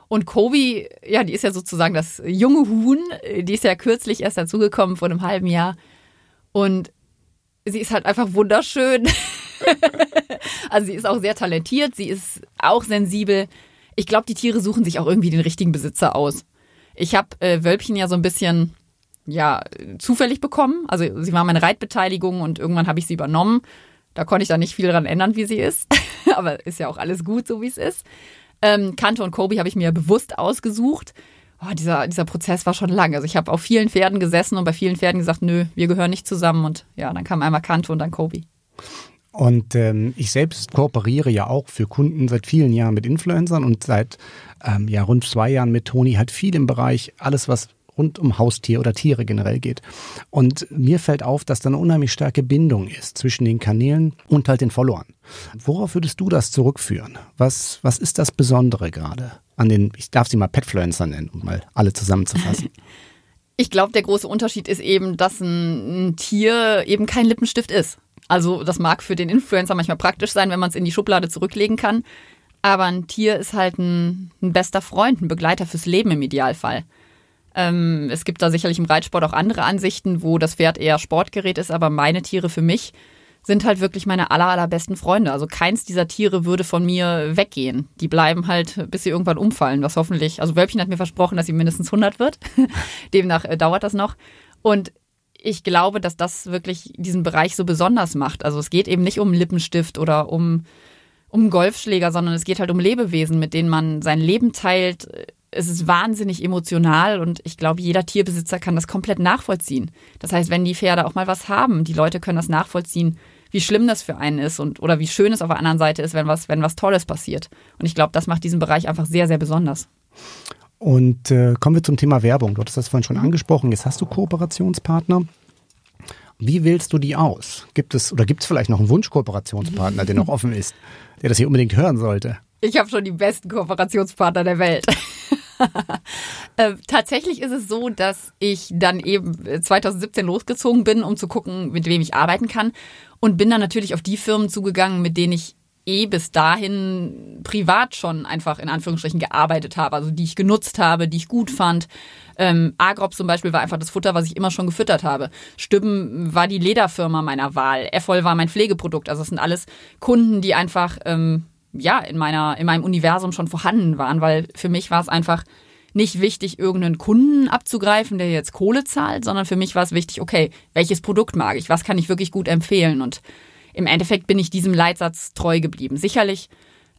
Und Kobi, ja, die ist ja sozusagen das junge Huhn. Die ist ja kürzlich erst dazugekommen vor einem halben Jahr. Und sie ist halt einfach wunderschön. (laughs) also sie ist auch sehr talentiert, sie ist auch sensibel. Ich glaube, die Tiere suchen sich auch irgendwie den richtigen Besitzer aus. Ich habe äh, Wölbchen ja so ein bisschen ja zufällig bekommen. Also sie war meine Reitbeteiligung und irgendwann habe ich sie übernommen. Da konnte ich dann nicht viel dran ändern, wie sie ist. (laughs) Aber ist ja auch alles gut, so wie es ist. Ähm, Kante und Kobe habe ich mir bewusst ausgesucht oh, dieser, dieser Prozess war schon lang. Also ich habe auf vielen Pferden gesessen und bei vielen Pferden gesagt, nö, wir gehören nicht zusammen. Und ja, dann kam einmal Kanto und dann Kobe. Und ähm, ich selbst kooperiere ja auch für Kunden seit vielen Jahren mit Influencern und seit ähm, ja, rund zwei Jahren mit Toni halt viel im Bereich alles, was rund um Haustier oder Tiere generell geht. Und mir fällt auf, dass da eine unheimlich starke Bindung ist zwischen den Kanälen und halt den Followern. Worauf würdest du das zurückführen? Was, was ist das Besondere gerade an den, ich darf sie mal Petfluencer nennen, um mal alle zusammenzufassen? (laughs) Ich glaube, der große Unterschied ist eben, dass ein, ein Tier eben kein Lippenstift ist. Also das mag für den Influencer manchmal praktisch sein, wenn man es in die Schublade zurücklegen kann. Aber ein Tier ist halt ein, ein bester Freund, ein Begleiter fürs Leben im Idealfall. Ähm, es gibt da sicherlich im Reitsport auch andere Ansichten, wo das Pferd eher Sportgerät ist, aber meine Tiere für mich sind halt wirklich meine aller, allerbesten Freunde. Also keins dieser Tiere würde von mir weggehen. Die bleiben halt, bis sie irgendwann umfallen, was hoffentlich, also Wölbchen hat mir versprochen, dass sie mindestens 100 wird. (laughs) Demnach äh, dauert das noch. Und ich glaube, dass das wirklich diesen Bereich so besonders macht. Also es geht eben nicht um Lippenstift oder um, um Golfschläger, sondern es geht halt um Lebewesen, mit denen man sein Leben teilt, es ist wahnsinnig emotional und ich glaube, jeder Tierbesitzer kann das komplett nachvollziehen. Das heißt, wenn die Pferde auch mal was haben, die Leute können das nachvollziehen, wie schlimm das für einen ist und oder wie schön es auf der anderen Seite ist, wenn was, wenn was Tolles passiert. Und ich glaube, das macht diesen Bereich einfach sehr, sehr besonders. Und äh, kommen wir zum Thema Werbung. Du hattest das vorhin schon angesprochen. Jetzt hast du Kooperationspartner. Wie wählst du die aus? Gibt es oder gibt es vielleicht noch einen Wunschkooperationspartner, der noch (laughs) offen ist, der das hier unbedingt hören sollte? Ich habe schon die besten Kooperationspartner der Welt. (laughs) (laughs) äh, tatsächlich ist es so, dass ich dann eben 2017 losgezogen bin, um zu gucken, mit wem ich arbeiten kann. Und bin dann natürlich auf die Firmen zugegangen, mit denen ich eh bis dahin privat schon einfach in Anführungsstrichen gearbeitet habe, also die ich genutzt habe, die ich gut fand. Ähm, Agrop zum Beispiel war einfach das Futter, was ich immer schon gefüttert habe. Stübben war die Lederfirma meiner Wahl. Effol war mein Pflegeprodukt. Also es sind alles Kunden, die einfach ähm, ja in meiner in meinem Universum schon vorhanden waren, weil für mich war es einfach nicht wichtig, irgendeinen Kunden abzugreifen, der jetzt Kohle zahlt, sondern für mich war es wichtig, okay, welches Produkt mag ich, was kann ich wirklich gut empfehlen und im Endeffekt bin ich diesem Leitsatz treu geblieben. Sicherlich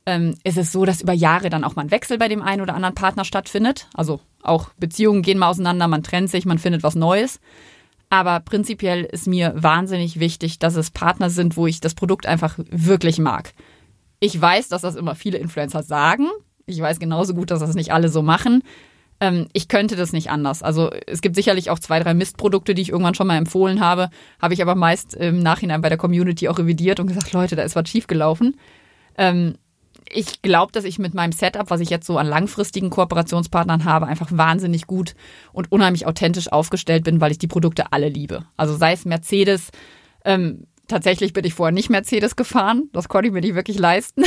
ähm, ist es so, dass über Jahre dann auch mal ein Wechsel bei dem einen oder anderen Partner stattfindet. Also auch Beziehungen gehen mal auseinander, man trennt sich, man findet was Neues. Aber prinzipiell ist mir wahnsinnig wichtig, dass es Partner sind, wo ich das Produkt einfach wirklich mag. Ich weiß, dass das immer viele Influencer sagen. Ich weiß genauso gut, dass das nicht alle so machen. Ähm, ich könnte das nicht anders. Also es gibt sicherlich auch zwei, drei Mistprodukte, die ich irgendwann schon mal empfohlen habe. Habe ich aber meist im Nachhinein bei der Community auch revidiert und gesagt, Leute, da ist was schiefgelaufen. Ähm, ich glaube, dass ich mit meinem Setup, was ich jetzt so an langfristigen Kooperationspartnern habe, einfach wahnsinnig gut und unheimlich authentisch aufgestellt bin, weil ich die Produkte alle liebe. Also sei es Mercedes, ähm, tatsächlich bin ich vorher nicht Mercedes gefahren, das konnte ich mir nicht wirklich leisten.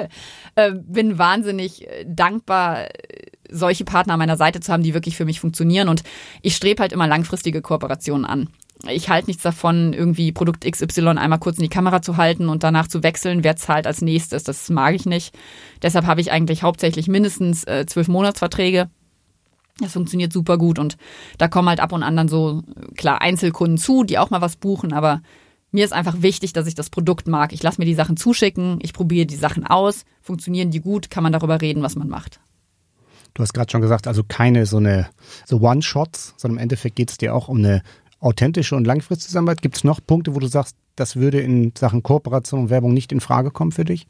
(laughs) äh, bin wahnsinnig äh, dankbar, solche Partner an meiner Seite zu haben, die wirklich für mich funktionieren. Und ich strebe halt immer langfristige Kooperationen an. Ich halte nichts davon, irgendwie Produkt XY einmal kurz in die Kamera zu halten und danach zu wechseln, wer zahlt als nächstes. Das mag ich nicht. Deshalb habe ich eigentlich hauptsächlich mindestens äh, zwölf Monatsverträge. Das funktioniert super gut und da kommen halt ab und an dann so, klar, Einzelkunden zu, die auch mal was buchen, aber mir ist einfach wichtig, dass ich das Produkt mag. Ich lasse mir die Sachen zuschicken, ich probiere die Sachen aus, funktionieren die gut, kann man darüber reden, was man macht. Du hast gerade schon gesagt, also keine so eine so One-Shots, sondern im Endeffekt geht es dir auch um eine authentische und langfristige Zusammenarbeit. Gibt es noch Punkte, wo du sagst, das würde in Sachen Kooperation und Werbung nicht in Frage kommen für dich?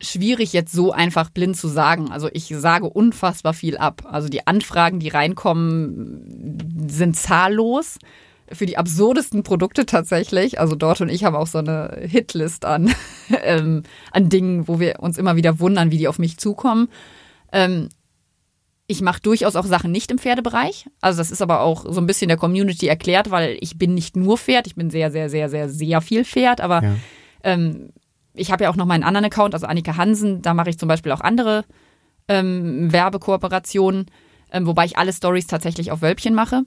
Schwierig jetzt so einfach blind zu sagen. Also ich sage unfassbar viel ab. Also die Anfragen, die reinkommen, sind zahllos für die absurdesten Produkte tatsächlich. Also dort und ich haben auch so eine Hitlist an, (laughs) ähm, an Dingen, wo wir uns immer wieder wundern, wie die auf mich zukommen. Ähm, ich mache durchaus auch Sachen nicht im Pferdebereich. Also das ist aber auch so ein bisschen der Community erklärt, weil ich bin nicht nur Pferd, ich bin sehr, sehr, sehr, sehr, sehr viel Pferd, aber ja. ähm, ich habe ja auch noch meinen anderen Account, also Annika Hansen, da mache ich zum Beispiel auch andere ähm, Werbekooperationen, ähm, wobei ich alle Stories tatsächlich auf Wölbchen mache.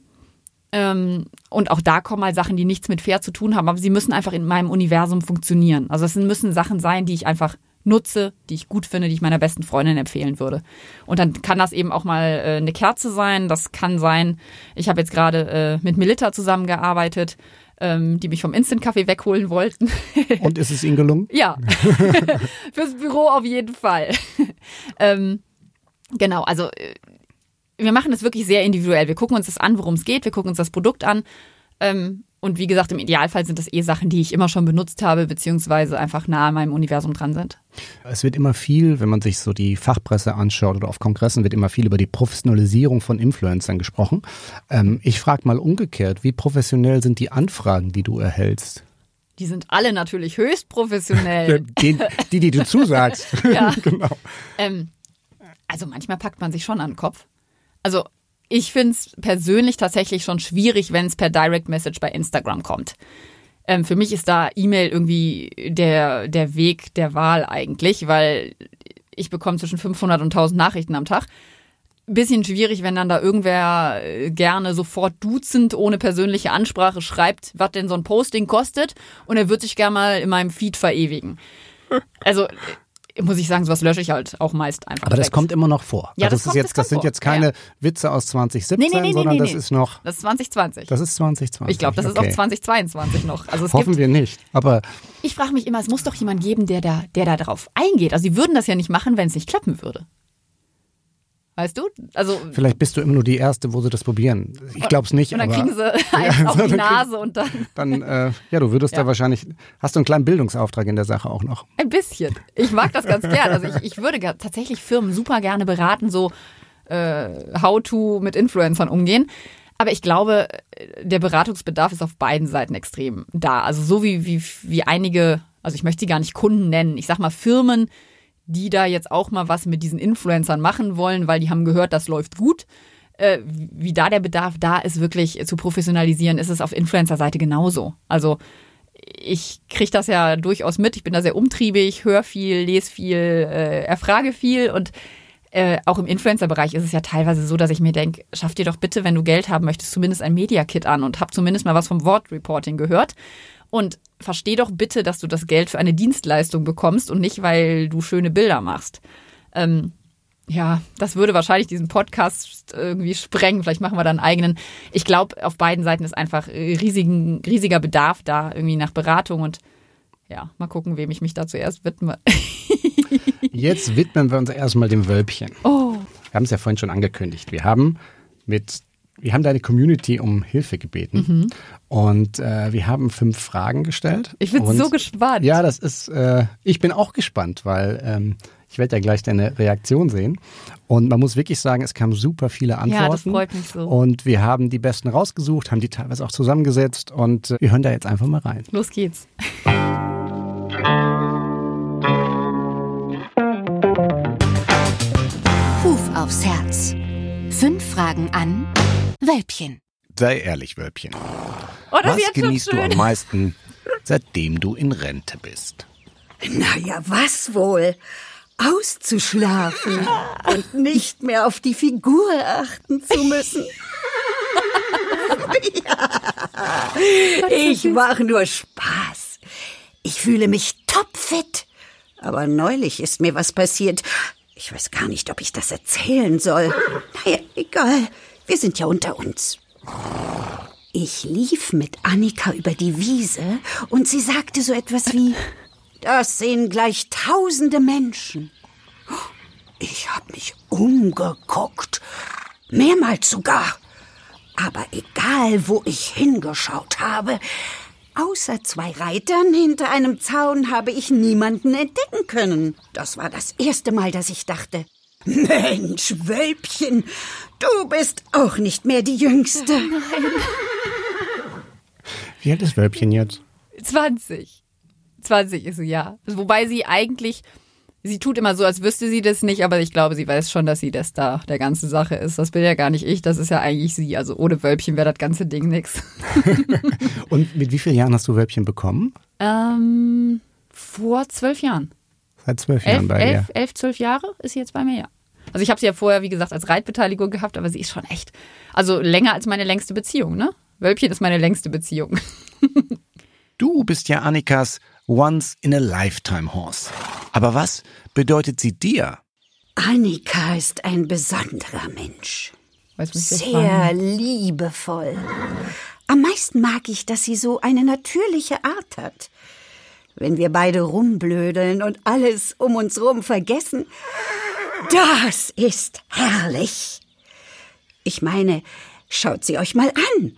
Ähm, und auch da kommen mal Sachen, die nichts mit Pferd zu tun haben, aber sie müssen einfach in meinem Universum funktionieren. Also es müssen Sachen sein, die ich einfach nutze, die ich gut finde, die ich meiner besten Freundin empfehlen würde. Und dann kann das eben auch mal äh, eine Kerze sein. Das kann sein, ich habe jetzt gerade äh, mit Melita zusammengearbeitet, ähm, die mich vom Instant-Kaffee wegholen wollten. (laughs) Und ist es Ihnen gelungen? Ja, (laughs) fürs Büro auf jeden Fall. (laughs) ähm, genau, also äh, wir machen es wirklich sehr individuell. Wir gucken uns das an, worum es geht, wir gucken uns das Produkt an. Ähm, und wie gesagt, im Idealfall sind das eh Sachen, die ich immer schon benutzt habe, beziehungsweise einfach nah an meinem Universum dran sind. Es wird immer viel, wenn man sich so die Fachpresse anschaut oder auf Kongressen, wird immer viel über die Professionalisierung von Influencern gesprochen. Ähm, ich frage mal umgekehrt, wie professionell sind die Anfragen, die du erhältst? Die sind alle natürlich höchst professionell. (laughs) die, die, die du (laughs) zusagst. ja. (laughs) genau. Ähm, also manchmal packt man sich schon an den Kopf. Also ich finde es persönlich tatsächlich schon schwierig, wenn es per Direct Message bei Instagram kommt. Ähm, für mich ist da E-Mail irgendwie der, der Weg der Wahl eigentlich, weil ich bekomme zwischen 500 und 1000 Nachrichten am Tag. Bisschen schwierig, wenn dann da irgendwer äh, gerne sofort duzend ohne persönliche Ansprache schreibt, was denn so ein Posting kostet und er wird sich gerne mal in meinem Feed verewigen. Also muss ich sagen, sowas lösche ich halt auch meist einfach. Aber das kommt immer noch vor. Ja, also das, das, kommt, jetzt, das, das sind vor. jetzt keine ja. Witze aus 2017, nee, nee, nee, sondern das ist noch. Das ist 2020. Das ist 2020. Ich glaube, das okay. ist auch 2022 noch. Also Hoffen gibt, wir nicht. Aber ich frage mich immer, es muss doch jemand geben, der da, der da drauf eingeht. Also sie würden das ja nicht machen, wenn es nicht klappen würde. Weißt du? Also Vielleicht bist du immer nur die Erste, wo sie das probieren. Ich glaube es nicht. Und dann aber, kriegen sie (laughs) eins ja, auf die Nase und dann. Dann, äh, ja, du würdest ja. da wahrscheinlich. Hast du einen kleinen Bildungsauftrag in der Sache auch noch? Ein bisschen. Ich mag das ganz gern. Also ich, ich würde tatsächlich Firmen super gerne beraten, so äh, how to mit Influencern umgehen. Aber ich glaube, der Beratungsbedarf ist auf beiden Seiten extrem da. Also so wie, wie, wie einige, also ich möchte sie gar nicht Kunden nennen, ich sag mal Firmen, die da jetzt auch mal was mit diesen Influencern machen wollen, weil die haben gehört, das läuft gut. Äh, wie da der Bedarf da ist, wirklich zu professionalisieren, ist es auf Influencer-Seite genauso. Also ich kriege das ja durchaus mit. Ich bin da sehr umtriebig, höre viel, lese viel, äh, erfrage viel und äh, auch im Influencer-Bereich ist es ja teilweise so, dass ich mir denke, schaff dir doch bitte, wenn du Geld haben möchtest, zumindest ein Media-Kit an und hab zumindest mal was vom Wort-Reporting gehört. Und versteh doch bitte, dass du das Geld für eine Dienstleistung bekommst und nicht, weil du schöne Bilder machst. Ähm, ja, das würde wahrscheinlich diesen Podcast irgendwie sprengen. Vielleicht machen wir da einen eigenen. Ich glaube, auf beiden Seiten ist einfach riesigen, riesiger Bedarf da irgendwie nach Beratung und ja, mal gucken, wem ich mich da zuerst widme. (laughs) Jetzt widmen wir uns erstmal dem Wölbchen. Oh. Wir haben es ja vorhin schon angekündigt. Wir haben mit wir haben deine Community um Hilfe gebeten mhm. Und äh, wir haben fünf Fragen gestellt. Ich bin so gespannt. Ja, das ist, äh, ich bin auch gespannt, weil ähm, ich werde ja gleich deine Reaktion sehen. Und man muss wirklich sagen, es kamen super viele Antworten. Ja, das freut mich so. Und wir haben die besten rausgesucht, haben die teilweise auch zusammengesetzt und äh, wir hören da jetzt einfach mal rein. Los geht's. Huf aufs Herz. Fünf Fragen an Wölbchen. Sei ehrlich, Wölbchen. Oh, das was genießt du am meisten, seitdem du in Rente bist? Naja, was wohl? Auszuschlafen (laughs) und nicht mehr auf die Figur achten zu müssen. (laughs) ja, ich mache nur Spaß. Ich fühle mich topfit. Aber neulich ist mir was passiert. Ich weiß gar nicht, ob ich das erzählen soll. Naja, egal. Wir sind ja unter uns. Ich lief mit Annika über die Wiese und sie sagte so etwas wie, das sehen gleich tausende Menschen. Ich hab mich umgeguckt. Mehrmals sogar. Aber egal, wo ich hingeschaut habe, Außer zwei Reitern hinter einem Zaun habe ich niemanden entdecken können. Das war das erste Mal, dass ich dachte, Mensch, Wölbchen, du bist auch nicht mehr die Jüngste. Nein. Wie alt ist Wölbchen jetzt? 20. 20 ist sie, ja. Wobei sie eigentlich Sie tut immer so, als wüsste sie das nicht, aber ich glaube, sie weiß schon, dass sie das da der ganze Sache ist. Das bin ja gar nicht ich, das ist ja eigentlich sie. Also ohne Wölbchen wäre das ganze Ding nichts. (laughs) Und mit wie vielen Jahren hast du Wölbchen bekommen? Ähm, vor zwölf Jahren. Seit zwölf Jahren elf, bei elf, Elf, zwölf Jahre ist sie jetzt bei mir, ja. Also ich habe sie ja vorher, wie gesagt, als Reitbeteiligung gehabt, aber sie ist schon echt, also länger als meine längste Beziehung, ne? Wölbchen ist meine längste Beziehung. (laughs) du bist ja Annikas Once in a Lifetime Horse. Aber was bedeutet sie dir? Annika ist ein besonderer Mensch. Sehr liebevoll. Am meisten mag ich, dass sie so eine natürliche Art hat. Wenn wir beide rumblödeln und alles um uns rum vergessen, das ist herrlich. Ich meine, schaut sie euch mal an.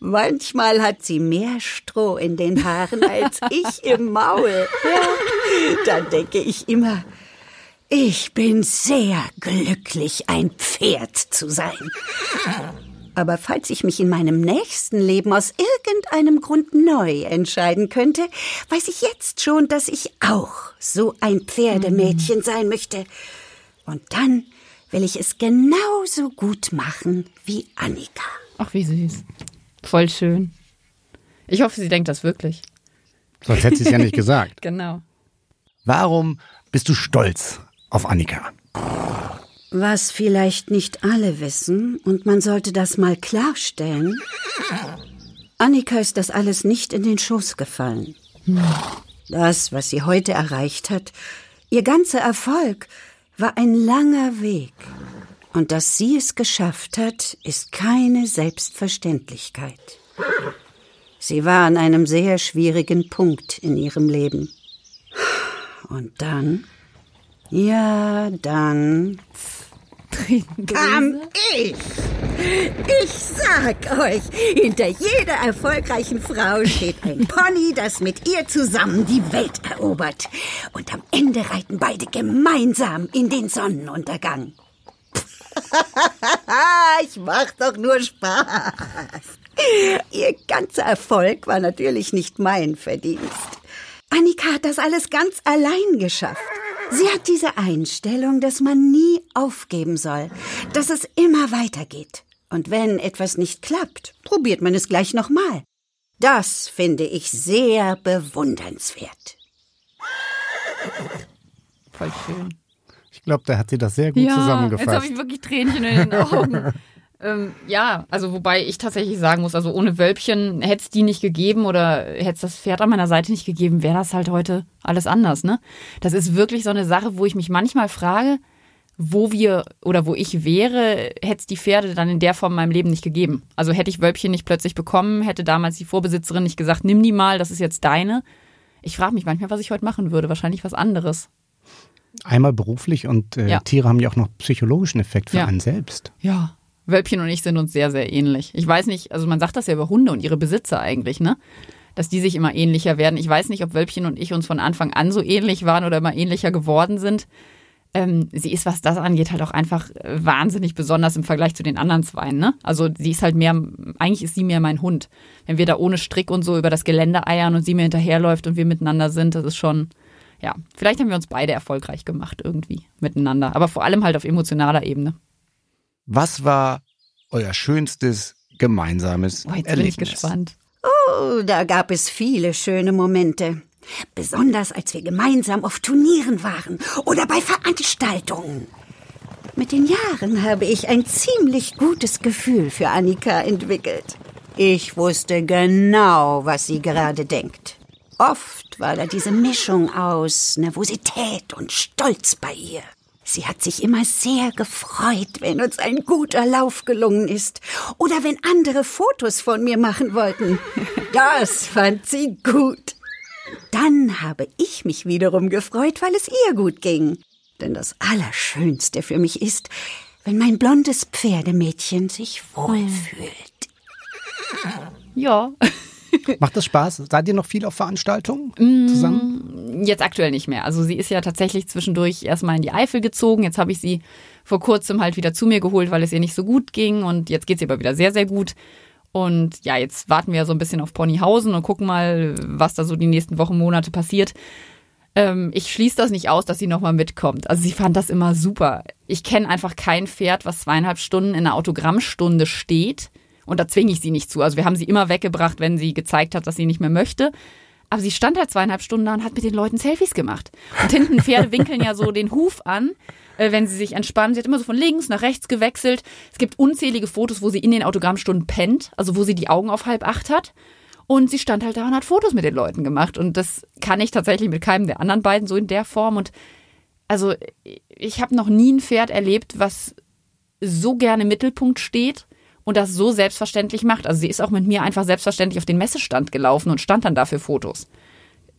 Manchmal hat sie mehr Stroh in den Haaren als ich im Maul. Ja. Dann denke ich immer, ich bin sehr glücklich, ein Pferd zu sein. Aber falls ich mich in meinem nächsten Leben aus irgendeinem Grund neu entscheiden könnte, weiß ich jetzt schon, dass ich auch so ein Pferdemädchen sein möchte. Und dann will ich es genauso gut machen wie Annika. Ach, wie süß. Voll schön. Ich hoffe, sie denkt das wirklich. Sonst hätte sie es ja nicht gesagt. (laughs) genau. Warum bist du stolz auf Annika? Was vielleicht nicht alle wissen, und man sollte das mal klarstellen, Annika ist das alles nicht in den Schoß gefallen. Das, was sie heute erreicht hat, ihr ganzer Erfolg, war ein langer Weg. Und dass sie es geschafft hat, ist keine Selbstverständlichkeit. Sie war an einem sehr schwierigen Punkt in ihrem Leben. Und dann, ja, dann kam ich. Ich sag euch, hinter jeder erfolgreichen Frau steht ein (laughs) Pony, das mit ihr zusammen die Welt erobert. Und am Ende reiten beide gemeinsam in den Sonnenuntergang. (laughs) ich mach doch nur Spaß. Ihr ganzer Erfolg war natürlich nicht mein Verdienst. Annika hat das alles ganz allein geschafft. Sie hat diese Einstellung, dass man nie aufgeben soll, dass es immer weitergeht. Und wenn etwas nicht klappt, probiert man es gleich nochmal. Das finde ich sehr bewundernswert. Voll schön. Ich glaube, da hat sie das sehr gut ja, zusammengefasst. Jetzt habe ich wirklich Tränchen in den Augen. (laughs) ähm, ja, also wobei ich tatsächlich sagen muss, also ohne Wölbchen hätte es die nicht gegeben oder hätte es das Pferd an meiner Seite nicht gegeben, wäre das halt heute alles anders, ne? Das ist wirklich so eine Sache, wo ich mich manchmal frage, wo wir oder wo ich wäre, hätte es die Pferde dann in der Form in meinem Leben nicht gegeben. Also hätte ich Wölbchen nicht plötzlich bekommen, hätte damals die Vorbesitzerin nicht gesagt, nimm die mal, das ist jetzt deine. Ich frage mich manchmal, was ich heute machen würde. Wahrscheinlich was anderes. Einmal beruflich und äh, ja. Tiere haben ja auch noch psychologischen Effekt für ja. einen selbst. Ja. Wölbchen und ich sind uns sehr, sehr ähnlich. Ich weiß nicht, also man sagt das ja über Hunde und ihre Besitzer eigentlich, ne? Dass die sich immer ähnlicher werden. Ich weiß nicht, ob Wölbchen und ich uns von Anfang an so ähnlich waren oder immer ähnlicher geworden sind ähm, sie ist, was das angeht, halt auch einfach äh, wahnsinnig besonders im Vergleich zu den anderen Zweien. Ne? Also sie ist halt mehr, eigentlich ist sie mehr mein Hund. Wenn wir da ohne Strick und so über das Gelände eiern und sie mir hinterherläuft und wir miteinander sind, das ist schon, ja, vielleicht haben wir uns beide erfolgreich gemacht irgendwie miteinander. Aber vor allem halt auf emotionaler Ebene. Was war euer schönstes gemeinsames oh, jetzt Erlebnis? bin ich gespannt. Oh, da gab es viele schöne Momente. Besonders als wir gemeinsam auf Turnieren waren oder bei Veranstaltungen. Mit den Jahren habe ich ein ziemlich gutes Gefühl für Annika entwickelt. Ich wusste genau, was sie gerade denkt. Oft war da diese Mischung aus Nervosität und Stolz bei ihr. Sie hat sich immer sehr gefreut, wenn uns ein guter Lauf gelungen ist oder wenn andere Fotos von mir machen wollten. (laughs) Das fand sie gut. Dann habe ich mich wiederum gefreut, weil es ihr gut ging. Denn das Allerschönste für mich ist, wenn mein blondes Pferdemädchen sich wohlfühlt. Ja. (laughs) Macht das Spaß? Seid ihr noch viel auf Veranstaltungen mm, zusammen? Jetzt aktuell nicht mehr. Also sie ist ja tatsächlich zwischendurch erstmal in die Eifel gezogen. Jetzt habe ich sie vor kurzem halt wieder zu mir geholt, weil es ihr nicht so gut ging. Und jetzt geht es ihr aber wieder sehr, sehr gut. Und ja, jetzt warten wir so ein bisschen auf Ponyhausen und gucken mal, was da so die nächsten Wochen, Monate passiert. Ähm, ich schließe das nicht aus, dass sie nochmal mitkommt. Also sie fand das immer super. Ich kenne einfach kein Pferd, was zweieinhalb Stunden in einer Autogrammstunde steht. Und da zwinge ich sie nicht zu. Also wir haben sie immer weggebracht, wenn sie gezeigt hat, dass sie nicht mehr möchte. Aber sie stand halt zweieinhalb Stunden da und hat mit den Leuten Selfies gemacht. Und hinten Pferde winkeln ja so den Huf an äh, wenn sie sich entspannen. Sie hat immer so von links nach rechts gewechselt. Es gibt unzählige Fotos, wo sie in den Autogrammstunden pennt, also wo sie die Augen auf halb acht hat. Und sie stand halt da und hat Fotos mit den Leuten gemacht. Und das kann ich tatsächlich mit keinem der anderen beiden so in der Form. Und also ich habe noch nie ein Pferd erlebt, was so gerne im Mittelpunkt steht und das so selbstverständlich macht. Also sie ist auch mit mir einfach selbstverständlich auf den Messestand gelaufen und stand dann dafür Fotos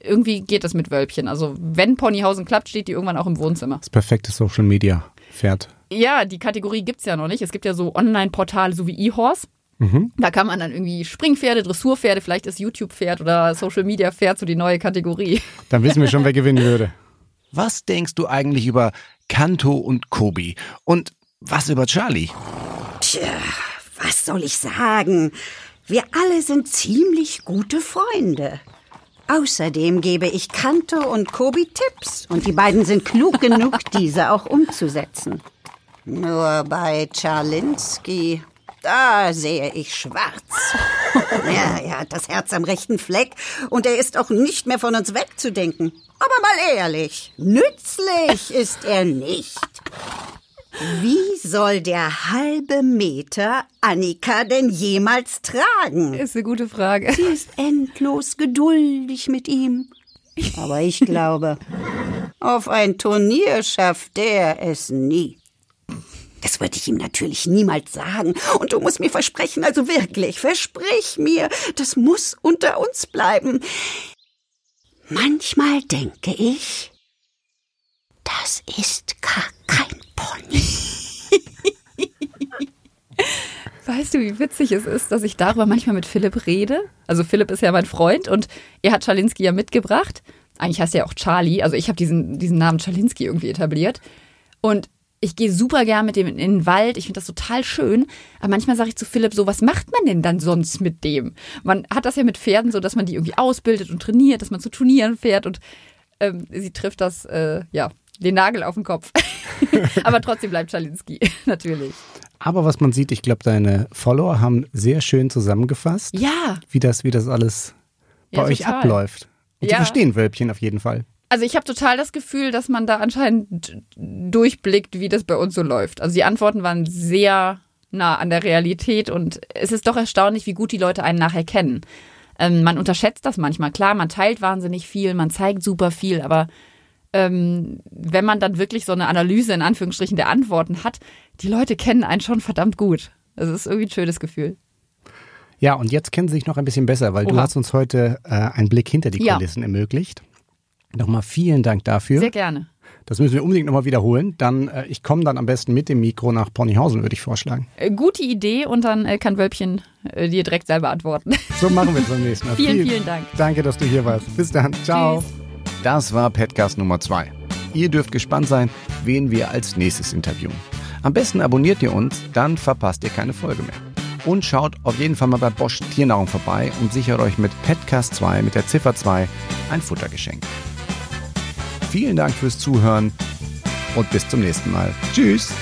irgendwie geht das mit Wölbchen. Also wenn Ponyhausen klappt, steht die irgendwann auch im Wohnzimmer. Das perfekte Social Media Pferd. Ja, die Kategorie gibt es ja noch nicht. Es gibt ja so Online-Portale, so wie eHorse. Mhm. Da kann man dann irgendwie Springpferde, Dressurpferde, vielleicht ist YouTube-Pferd oder Social Media Pferd so die neue Kategorie. Dann wissen wir schon, wer gewinnen würde. (laughs) Was denkst du eigentlich über Kanto und Kobi? Und was über Charlie? Tja, was soll ich sagen? Wir alle sind ziemlich gute Freunde. Außerdem gebe ich Kanto und Kobi Tipps und die beiden sind klug genug, (laughs) diese auch umzusetzen. Nur bei Charlinski, da sehe ich schwarz. (laughs) Ja, er hat das Herz am rechten Fleck und er ist auch nicht mehr von uns wegzudenken. Aber mal ehrlich, nützlich ist er nicht. Wie soll der halbe Meter Annika denn jemals tragen? Ist eine gute Frage. Sie ist endlos geduldig mit ihm. Aber ich glaube, auf ein Turnier schafft der es nie. Das würde ich ihm natürlich niemals sagen. Und du musst mir versprechen, also wirklich, versprich mir, das muss unter uns bleiben. Manchmal denke ich, das ist gar kein Pony. (laughs) Weißt du, wie witzig es ist, dass ich darüber manchmal mit Philipp rede? Also Philipp ist ja mein Freund und er hat Schalinski ja mitgebracht. Eigentlich heißt er ja auch Charlie. Also ich habe diesen, diesen Namen Schalinski irgendwie etabliert. Und ich gehe super gern mit dem in den Wald. Ich finde das total schön. Aber manchmal sage ich zu Philipp so, was macht man denn dann sonst mit dem? Man hat das ja mit Pferden so, dass man die irgendwie ausbildet und trainiert, dass man zu Turnieren fährt und ähm, sie trifft das, äh, ja, den Nagel auf den Kopf. (laughs) Aber trotzdem bleibt Schalinski, (laughs) natürlich. Aber was man sieht, ich glaube, deine Follower haben sehr schön zusammengefasst, ja. wie das, wie das alles bei ja, euch total. abläuft. Und ja. sie verstehen Wölbchen auf jeden Fall. Also ich habe total das Gefühl, dass man da anscheinend durchblickt, wie das bei uns so läuft. Also die Antworten waren sehr nah an der Realität und es ist doch erstaunlich, wie gut die Leute einen nachher kennen. Ähm, man unterschätzt das manchmal. Klar, man teilt wahnsinnig viel, man zeigt super viel, aber ähm, wenn man dann wirklich so eine Analyse in Anführungsstrichen der Antworten hat, die Leute kennen einen schon verdammt gut. Das ist irgendwie ein schönes Gefühl. Ja, und jetzt kennen sie sich noch ein bisschen besser, weil Oha. du hast uns heute äh, einen Blick hinter die Kulissen ja. ermöglicht. Nochmal vielen Dank dafür. Sehr gerne. Das müssen wir unbedingt nochmal wiederholen. Dann, äh, ich komme dann am besten mit dem Mikro nach Ponyhausen, würde ich vorschlagen. Äh, gute Idee und dann äh, kann Wölbchen äh, dir direkt selber antworten. So machen wir es beim nächsten Mal. (laughs) vielen, vielen Dank. Danke, dass du hier warst. Bis dann. Ciao. Tschüss. Das war Petcast Nummer 2. Ihr dürft gespannt sein, wen wir als nächstes interviewen. Am besten abonniert ihr uns, dann verpasst ihr keine Folge mehr. Und schaut auf jeden Fall mal bei Bosch Tiernahrung vorbei und sichert euch mit Petcast 2 mit der Ziffer 2 ein Futtergeschenk. Vielen Dank fürs Zuhören und bis zum nächsten Mal. Tschüss!